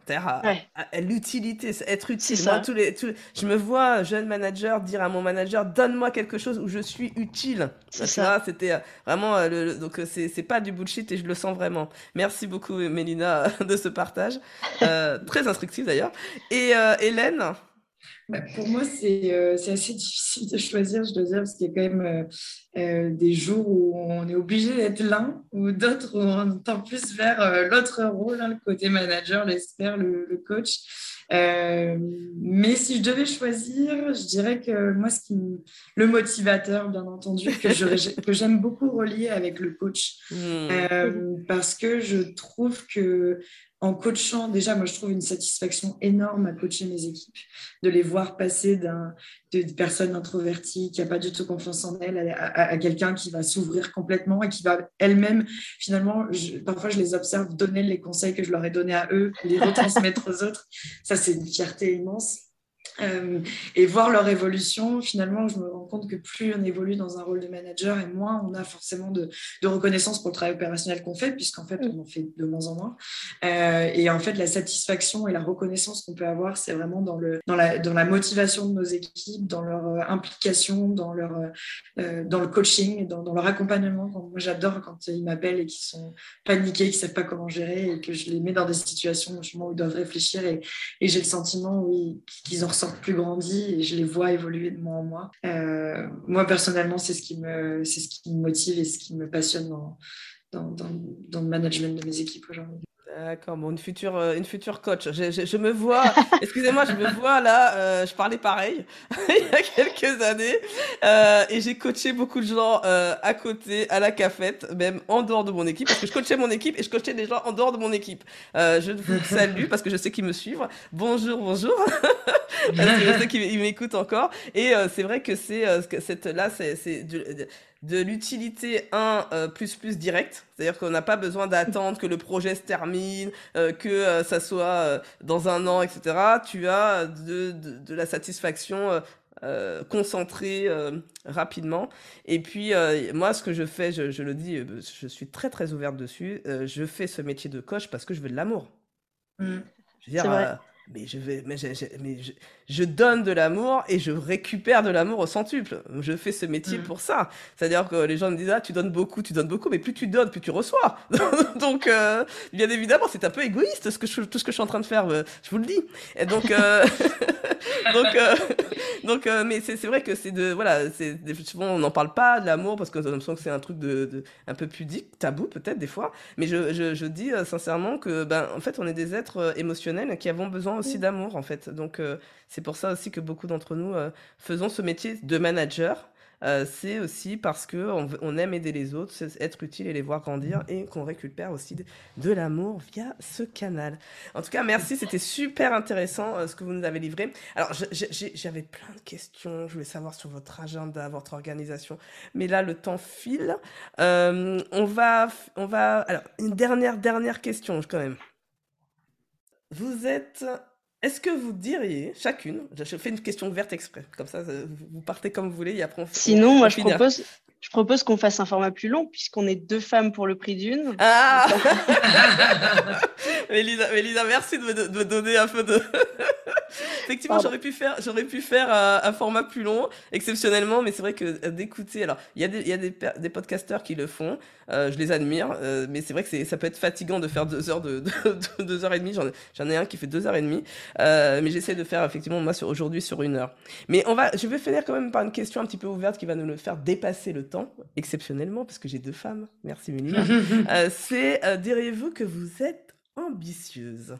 L'utilité, être utile. Moi, tous les, je me vois, jeune manager, dire à mon manager, donne-moi quelque chose où je suis utile. C'est ça. C'était euh, vraiment, euh, le, donc euh, c'est pas du bullshit et je le sens vraiment. Merci beaucoup, Mélina, de ce partage. très instructif d'ailleurs. Et Hélène bah, pour moi, euh, c'est assez difficile de choisir, je dois dire, parce qu'il y a quand même euh, euh, des jours où on est obligé d'être l'un, ou d'autres où on tend plus vers l'autre rôle, hein, le côté manager, l'expert, le, le, coach. mais si je devais choisir, je dirais que moi, ce qui, le motivateur, bien entendu, que j'aime beaucoup relier avec le coach, mmh. parce que je trouve que en coachant, déjà, moi, je trouve une satisfaction énorme à coacher mes équipes, de les voir passer d'un, de, personnes introverties qui n'a pas du tout confiance en elles à, quelqu'un qui va s'ouvrir complètement et qui va elle-même, finalement, parfois, je les observe donner les conseils que je leur ai donnés à eux, les retransmettre aux autres. Ça, c'est une fierté immense. Euh, et voir leur évolution, finalement, je me rends compte que plus on évolue dans un rôle de manager et moins on a forcément de, reconnaissance pour le travail opérationnel qu'on fait, puisqu'en fait, mm. on en fait de moins en moins. Euh, et en fait, la satisfaction et la reconnaissance qu'on peut avoir, c'est vraiment dans, le, dans, la, dans la motivation de nos équipes, dans leur euh, implication, dans, leur, dans le coaching, dans, dans leur accompagnement. Moi, j'adore quand ils m'appellent et qu'ils sont paniqués, qu'ils ne savent pas comment gérer et que je les mets dans des situations où ils doivent réfléchir et, et j'ai le sentiment qu'ils en ressortent plus grandi et je les vois évoluer de mois en mois. Euh, moi, personnellement, c'est ce, qui me, c'est ce qui me motive et ce qui me passionne dans le management de mes équipes aujourd'hui. D'accord, bon, une future, euh, une future coach. Je, je, me vois, excusez-moi, je me vois là, euh, je parlais pareil il y a quelques années euh, et j'ai coaché beaucoup de gens euh, à côté, à la cafette, même en dehors de mon équipe, parce que je coachais mon équipe et je coachais des gens en dehors de mon équipe. Euh, je vous salue parce que je sais qu'ils me suivent. Bonjour, bonjour. parce que je sais qu'ils m'écoutent encore. Et c'est vrai que c'est cette là, c'est de l'utilité 1 euh, plus plus direct, c'est-à-dire qu'on n'a pas besoin d'attendre que le projet se termine, euh, que euh, ça soit dans un an, etc. Tu as de, de, la satisfaction concentrée rapidement. Et puis, moi, ce que je fais, je, je, le dis, je suis très très ouverte dessus, je fais ce métier de coach parce que je veux de l'amour. Mmh. Je veux dire, mais je vais, mais, je, mais je, donne de l'amour et je récupère de l'amour au centuple. Je fais ce métier mm. pour ça. C'est-à-dire que les gens me disent ah tu donnes beaucoup, tu donnes beaucoup, mais plus tu donnes, plus tu reçois. donc euh, bien évidemment c'est un peu égoïste ce que je, tout ce que je suis en train de faire. Euh, je vous le dis. Et donc euh, donc donc mais c'est vrai que c'est de voilà c'est souvent on n'en parle pas de l'amour parce que j'ai l'impression que c'est un truc de, de, un peu pudique, tabou peut-être des fois. Mais je, je, je dis sincèrement que ben en fait on est des êtres émotionnels qui avons besoin aussi d'amour en fait. Donc euh, c'est pour ça aussi que beaucoup d'entre nous euh, faisons ce métier de manager. Euh, c'est aussi parce que on, aime aider les autres, être utile et les voir grandir et qu'on récupère aussi de, l'amour via ce canal. En tout cas, merci, c'était super intéressant ce que vous nous avez livré. Alors, j'avais plein de questions, je voulais savoir sur votre agenda, votre organisation, mais là, le temps file. on va, on va, alors, une dernière, dernière question quand même. Vous êtes est-ce que vous diriez, chacune, je fais une question verte exprès, comme ça vous partez comme vous voulez et après on Sinon, moi je propose, je propose qu'on fasse un format plus long puisqu'on est deux femmes pour le prix d'une. Ah Mélisa, merci de me, donner un peu de. Effectivement, j'aurais pu faire, j'aurais pu faire un, format plus long, exceptionnellement, mais c'est vrai que euh, d'écouter. Alors, il y a des, il y a des, des podcasteurs qui le font. Euh, je les admire, euh, mais c'est vrai que ça peut être fatigant de faire deux heures de, deux heures et demie. J'en ai un qui fait deux heures et demie, mais j'essaie de faire effectivement moi sur aujourd'hui sur une heure. Mais on va, je vais finir quand même par une question un petit peu ouverte qui va nous le faire dépasser le temps exceptionnellement parce que j'ai deux femmes. Merci Mélina. c'est diriez-vous que vous êtes ambitieuse?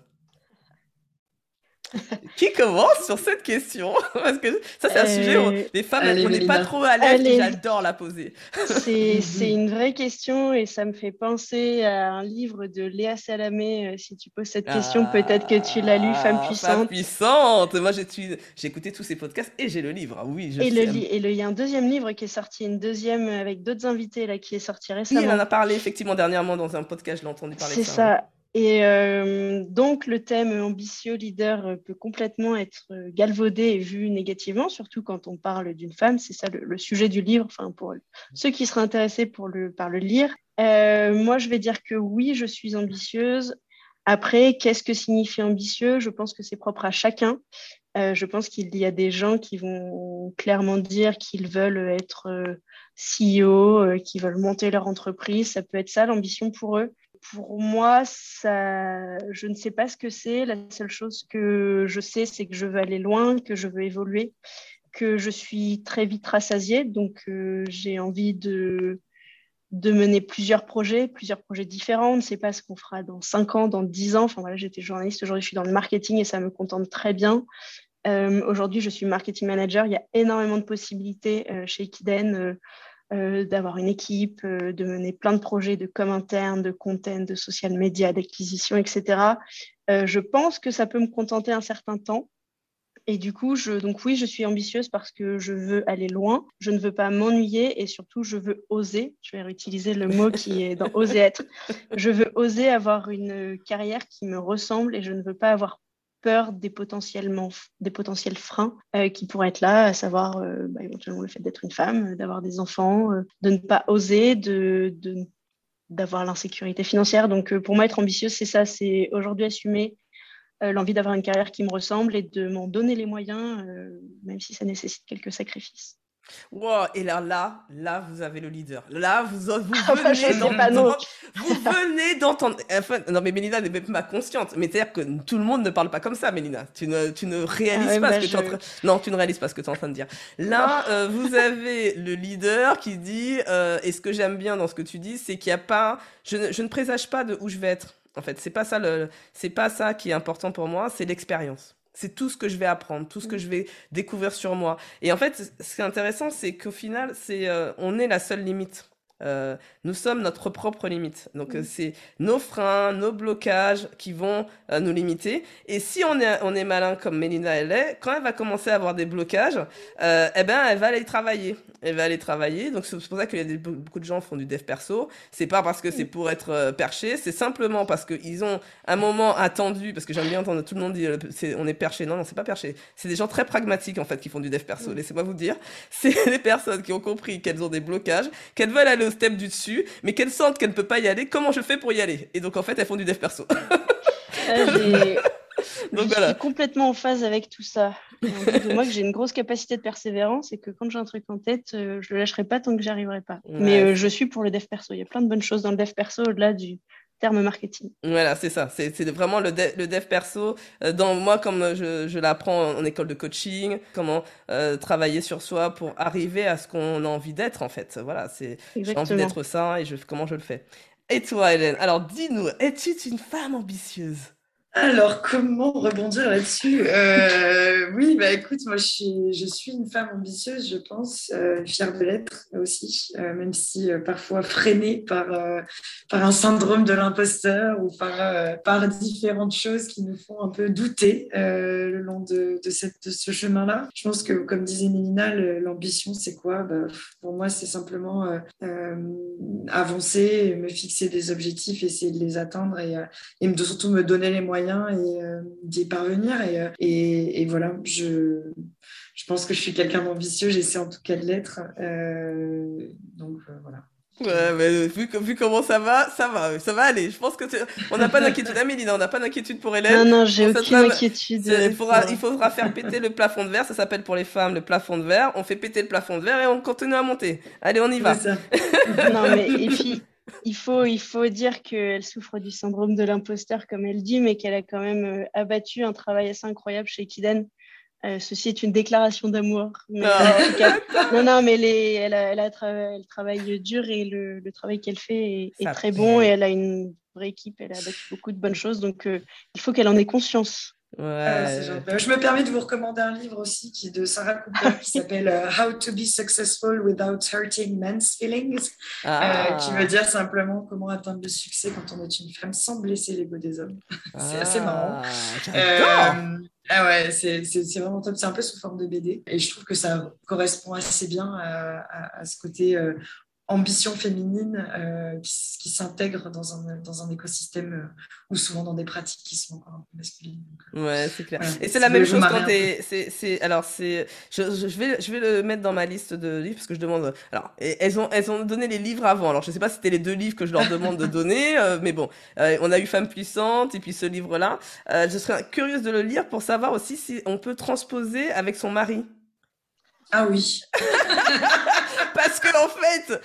qui commence sur cette question Parce que ça, c'est un sujet où les femmes, on n'est pas trop à l'aise j'adore la poser. C'est une vraie question et ça me fait penser à un livre de Léa Salamé. Euh, si tu poses cette question, peut-être que tu l'as lu, Femme ah, puissante. Femme puissante Moi, j'ai écouté tous ces podcasts et j'ai le livre. Ah oui, je et, le, et il y a un deuxième livre qui est sorti, une deuxième avec d'autres invités là, qui est sorti récemment. Oui, il en a parlé effectivement dernièrement dans un podcast, je l'ai entendu parler C'est ça. Et euh, donc, le thème ambitieux leader euh, peut complètement être euh, galvaudé et vu négativement, surtout quand on parle d'une femme. C'est ça le, sujet du livre, enfin, pour ceux qui seraient intéressés pour le, par le lire. moi, je vais dire que oui, je suis ambitieuse. Après, qu'est-ce que signifie ambitieux? Je pense que c'est propre à chacun. je pense qu'il y a des gens qui vont clairement dire qu'ils veulent être CEO, qui veulent monter leur entreprise. Ça peut être ça l'ambition pour eux pour moi, ça, je ne sais pas ce que c'est. La seule chose que je sais, c'est que je veux aller loin, que je veux évoluer, que je suis très vite rassasiée. Donc, euh, j'ai envie de, de mener plusieurs projets, plusieurs projets différents. On ne sait pas ce qu'on fera dans 5 ans, dans 10 ans. Enfin, voilà, j'étais journaliste, aujourd'hui, je suis dans le marketing et ça me contente très bien. Euh, aujourd'hui, je suis marketing manager. Il y a énormément de possibilités euh, chez Equiden d'avoir une équipe, de mener plein de projets de com interne, de content, de social media, d'acquisition, etc. je pense que ça peut me contenter un certain temps. Et du coup, je, donc oui, je suis ambitieuse parce que je veux aller loin, je ne veux pas m'ennuyer et surtout, je veux oser. Je vais réutiliser le mot qui est dans oser être. Je veux oser avoir une carrière qui me ressemble et je ne veux pas avoir peur des, potentiellement, des potentiels freins euh, qui pourraient être là, à savoir euh, bah, éventuellement le fait d'être une femme, d'avoir des enfants, euh, de ne pas oser, d'avoir l'insécurité financière. Donc pour moi, être ambitieuse, c'est ça, c'est aujourd'hui assumer euh, l'envie d'avoir une carrière qui me ressemble et de m'en donner les moyens, euh, même si ça nécessite quelques sacrifices. Wow, et là, là, là, vous avez le leader. Là, vous, vous venez d'entendre. Vous venez d'entendre. Enfin, non, mais Mélina n'est même pas consciente. Mais c'est-à-dire que tout le monde ne parle pas comme ça, Mélina. Tu ne, tu ne réalises ah pas ce bah, que tu es en train. Non, tu ne réalises pas ce que tu es en train de dire. Là, euh, vous avez le leader qui dit, et ce que j'aime bien dans ce que tu dis, c'est qu'il n'y a pas. Je ne, je ne présage pas de où je vais être. En fait, c'est pas ça le, c'est pas ça qui est important pour moi, c'est l'expérience. C'est tout ce que je vais apprendre, tout ce que mm. je vais découvrir sur moi. Et en fait, ce qui est intéressant, c'est qu'au final, c'est, euh, on est la seule limite. Euh, nous sommes notre propre limite. Donc, euh, c'est nos freins, nos blocages qui vont euh, nous limiter. Et si on est, on est malin comme Mélina elle est, quand elle va commencer à avoir des blocages, eh ben, elle va aller travailler. Elle va aller travailler. Donc, c'est pour ça qu'il y a beaucoup de gens qui font du dev perso. C'est pas parce que c'est pour être perché, c'est simplement parce qu'ils ont un moment attendu, parce que j'aime bien entendre tout le monde dire on est perché. Non, non, c'est pas perché. C'est des gens très pragmatiques, en fait, qui font du dev perso. Laissez-moi vous dire. C'est les personnes qui ont compris qu'elles ont des blocages, qu'elles veulent aller au step du dessus, mais qu'elles sentent qu'elles ne peuvent pas y aller, comment je fais pour y aller? Et donc en fait, elles font du dev perso. Euh, donc, je suis complètement en phase avec tout ça. de moi que j'ai une grosse capacité de persévérance et que quand j'ai un truc en tête, euh, je le lâcherai pas tant que j'y arriverai pas. Mais euh, je suis pour le dev perso. Il y a plein de bonnes choses dans le dev perso au-delà du, terme marketing. Voilà, c'est ça. C'est vraiment le, le dev perso. Euh, dans moi, comme je, je l'apprends en, école de coaching, comment euh, travailler sur soi pour arriver à ce qu'on a envie d'être, en fait. Voilà, c'est j'ai envie d'être ça et je, comment je le fais. Et toi, Hélène? Alors, dis-nous, es-tu une femme ambitieuse? Alors, comment rebondir là-dessus? Euh, Oui, bah écoute, moi je suis, une femme ambitieuse, je pense, euh, fière de l'être aussi, euh, même si parfois freinée par, un syndrome de l'imposteur ou par, par différentes choses qui nous font un peu douter le long de ce chemin-là. Je pense que, comme disait Mélina, l'ambition, c'est quoi? Bah, Pour moi, c'est simplement avancer, me fixer des objectifs, essayer de les atteindre et, et surtout me donner les moyens et euh, d'y parvenir. Euh, et, et, voilà, je, je pense que je suis quelqu'un d'ambitieux, j'essaie en tout cas de l'être. Euh, donc voilà. Ouais, mais vu, vu comment ça va, ça va, ça va aller. Je pense que on n'a pas d'inquiétude. Amélie, on n'a pas d'inquiétude pour Hélène. Non, non, j'ai aucune inquiétude. Il faudra, il faudra faire péter le plafond de verre. Ça s'appelle pour les femmes le plafond de verre. On fait péter le plafond de verre et on continue à monter. Allez, on y va. non, mais et puis, il faut, il faut dire qu'elle souffre du syndrome de l'imposteur, comme elle dit, mais qu'elle a quand même euh, abattu un travail assez incroyable chez Kiden. Euh, ceci est une déclaration d'amour. Ah. non, non, mais elle, elle, travaille dur et le, travail qu'elle fait est, très bon et elle a une vraie équipe. Elle a abattu beaucoup de bonnes choses, donc euh, il faut qu'elle en ait conscience. Ouais. Ah, je me permets de vous recommander un livre aussi qui est de Sarah Cooper qui s'appelle euh, How to be successful without hurting men's feelings, euh, ah. qui veut dire simplement comment atteindre le succès quand on est une femme sans blesser l'ego des hommes. c'est assez marrant. Ah, euh, ah ouais, c'est vraiment top. C'est un peu sous forme de BD et je trouve que ça correspond assez bien à, à, ce côté ambition féminine euh, qui, qui s'intègre dans un, dans un écosystème euh, ou souvent dans des pratiques qui sont encore un peu masculines. Euh, ouais, c'est clair. Et c'est la même chose quand t'es. C'est, alors, c'est, je, je, vais, je vais le mettre dans ma liste de livres parce que je demande. Alors, elles ont, elles ont donné les livres avant. Alors, je sais pas si c'était les deux livres que je leur demande de donner, mais bon, on a eu Femme puissante et puis ce livre-là. je serais curieuse de le lire pour savoir aussi si on peut transposer avec son mari. Ah oui. Parce que en fait,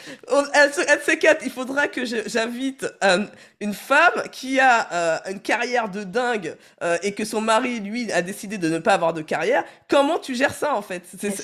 elle, elle quatre, il faudra que j'invite euh, une femme qui a euh, une carrière de dingue euh, et que son mari, lui, a décidé de ne pas avoir de carrière. Comment tu gères ça en fait?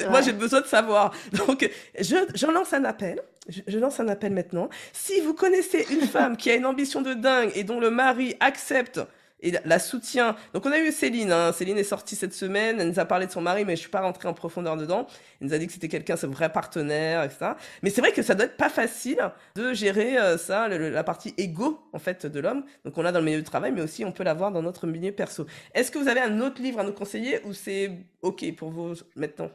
Moi, j'ai besoin de savoir. Donc, je, je lance un appel. Je, je, lance un appel maintenant. Si vous connaissez une femme qui a une ambition de dingue et dont le mari accepte et la soutient. Donc on a eu Céline, hein. Céline est sortie cette semaine, elle nous a parlé de son mari, mais je suis pas rentrée en profondeur dedans. Elle nous a dit que c'était quelqu'un, ce vrai partenaire, etc. Mais c'est vrai que ça doit être pas facile de gérer euh, ça, la partie égo en fait de l'homme. Donc on l'a dans le milieu du travail, mais aussi on peut l'avoir dans notre milieu perso. Est-ce que vous avez un autre livre à nous conseiller ou c'est ok pour vous maintenant?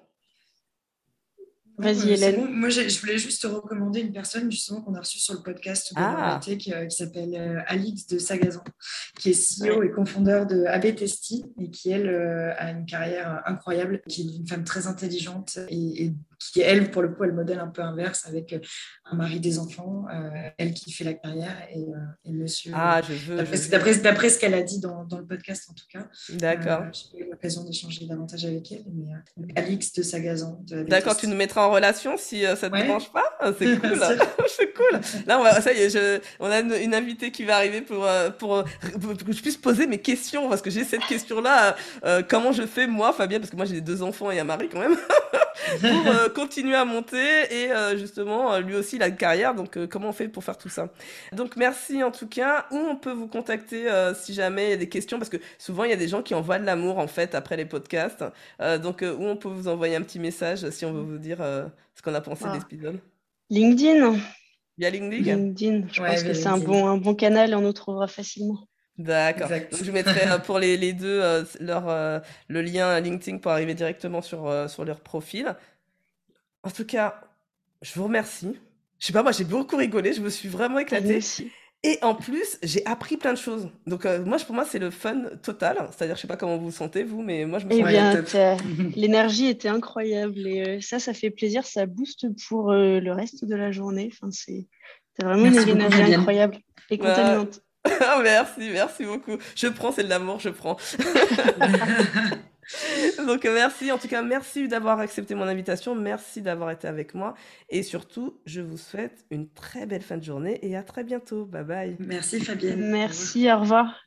Vas-y, Hélène. Moi, je voulais juste recommander une personne justement qu'on a reçue sur le podcast de ah. qui, euh, qui s'appelle euh, Alix de Sagazan, qui est CEO et confondeur de AB Testi et qui, elle, euh, a une carrière incroyable, qui est une femme très intelligente et qui, elle, pour le coup, elle modèle un peu inverse avec euh, un mari des enfants, euh, elle qui fait la carrière et, euh, monsieur. Ah, je veux. D'après ce qu'elle a dit dans, dans, le podcast, en tout cas. D'accord. J'ai eu l'occasion d'échanger davantage avec elle. Mais, Alix de Sagazan. D'accord, tu nous mettras en relation si ça ne te dérange pas. Ah, c'est cool. C'est cool. Là, on, va, ça y est, je, on a une, invitée qui va arriver pour, pour, que je puisse poser mes questions parce que j'ai cette question-là. comment je fais, moi, Fabien, parce que moi j'ai deux enfants et un mari quand même. pour continuer à monter et euh, justement, euh, lui aussi, il a une carrière. Donc, euh, comment on fait pour faire tout ça? Donc, merci en tout cas. Où on peut vous contacter si jamais il y a des questions? Parce que souvent, il y a des gens qui envoient de l'amour en fait après les podcasts. donc, où on peut vous envoyer un petit message si on veut vous dire ce qu'on a pensé de l'épisode LinkedIn. Via LinkedIn? LinkedIn. Je pense que c'est un bon, un bon canal et on nous trouvera facilement. D'accord. je mettrai pour les, les deux leur, le lien LinkedIn pour arriver directement sur, sur leur profil. En tout cas, je vous remercie. Je sais pas, moi j'ai beaucoup rigolé, je me suis vraiment éclatée. Et en plus, j'ai appris plein de choses. Donc euh, moi, pour moi, c'est le fun total. C'est-à-dire, je sais pas comment vous vous sentez vous, mais moi, je me eh bien, l'énergie était incroyable et euh, ça, ça fait plaisir, ça booste pour euh, le reste de la journée. Enfin, c'est vraiment une énergie incroyable et contaminante. Merci, merci beaucoup. Je prends, c'est de l'amour, je prends. Donc merci, en tout cas merci d'avoir accepté mon invitation, merci d'avoir été avec moi et surtout je vous souhaite une très belle fin de journée et à très bientôt. Bye bye. Merci Fabienne. Merci, au revoir.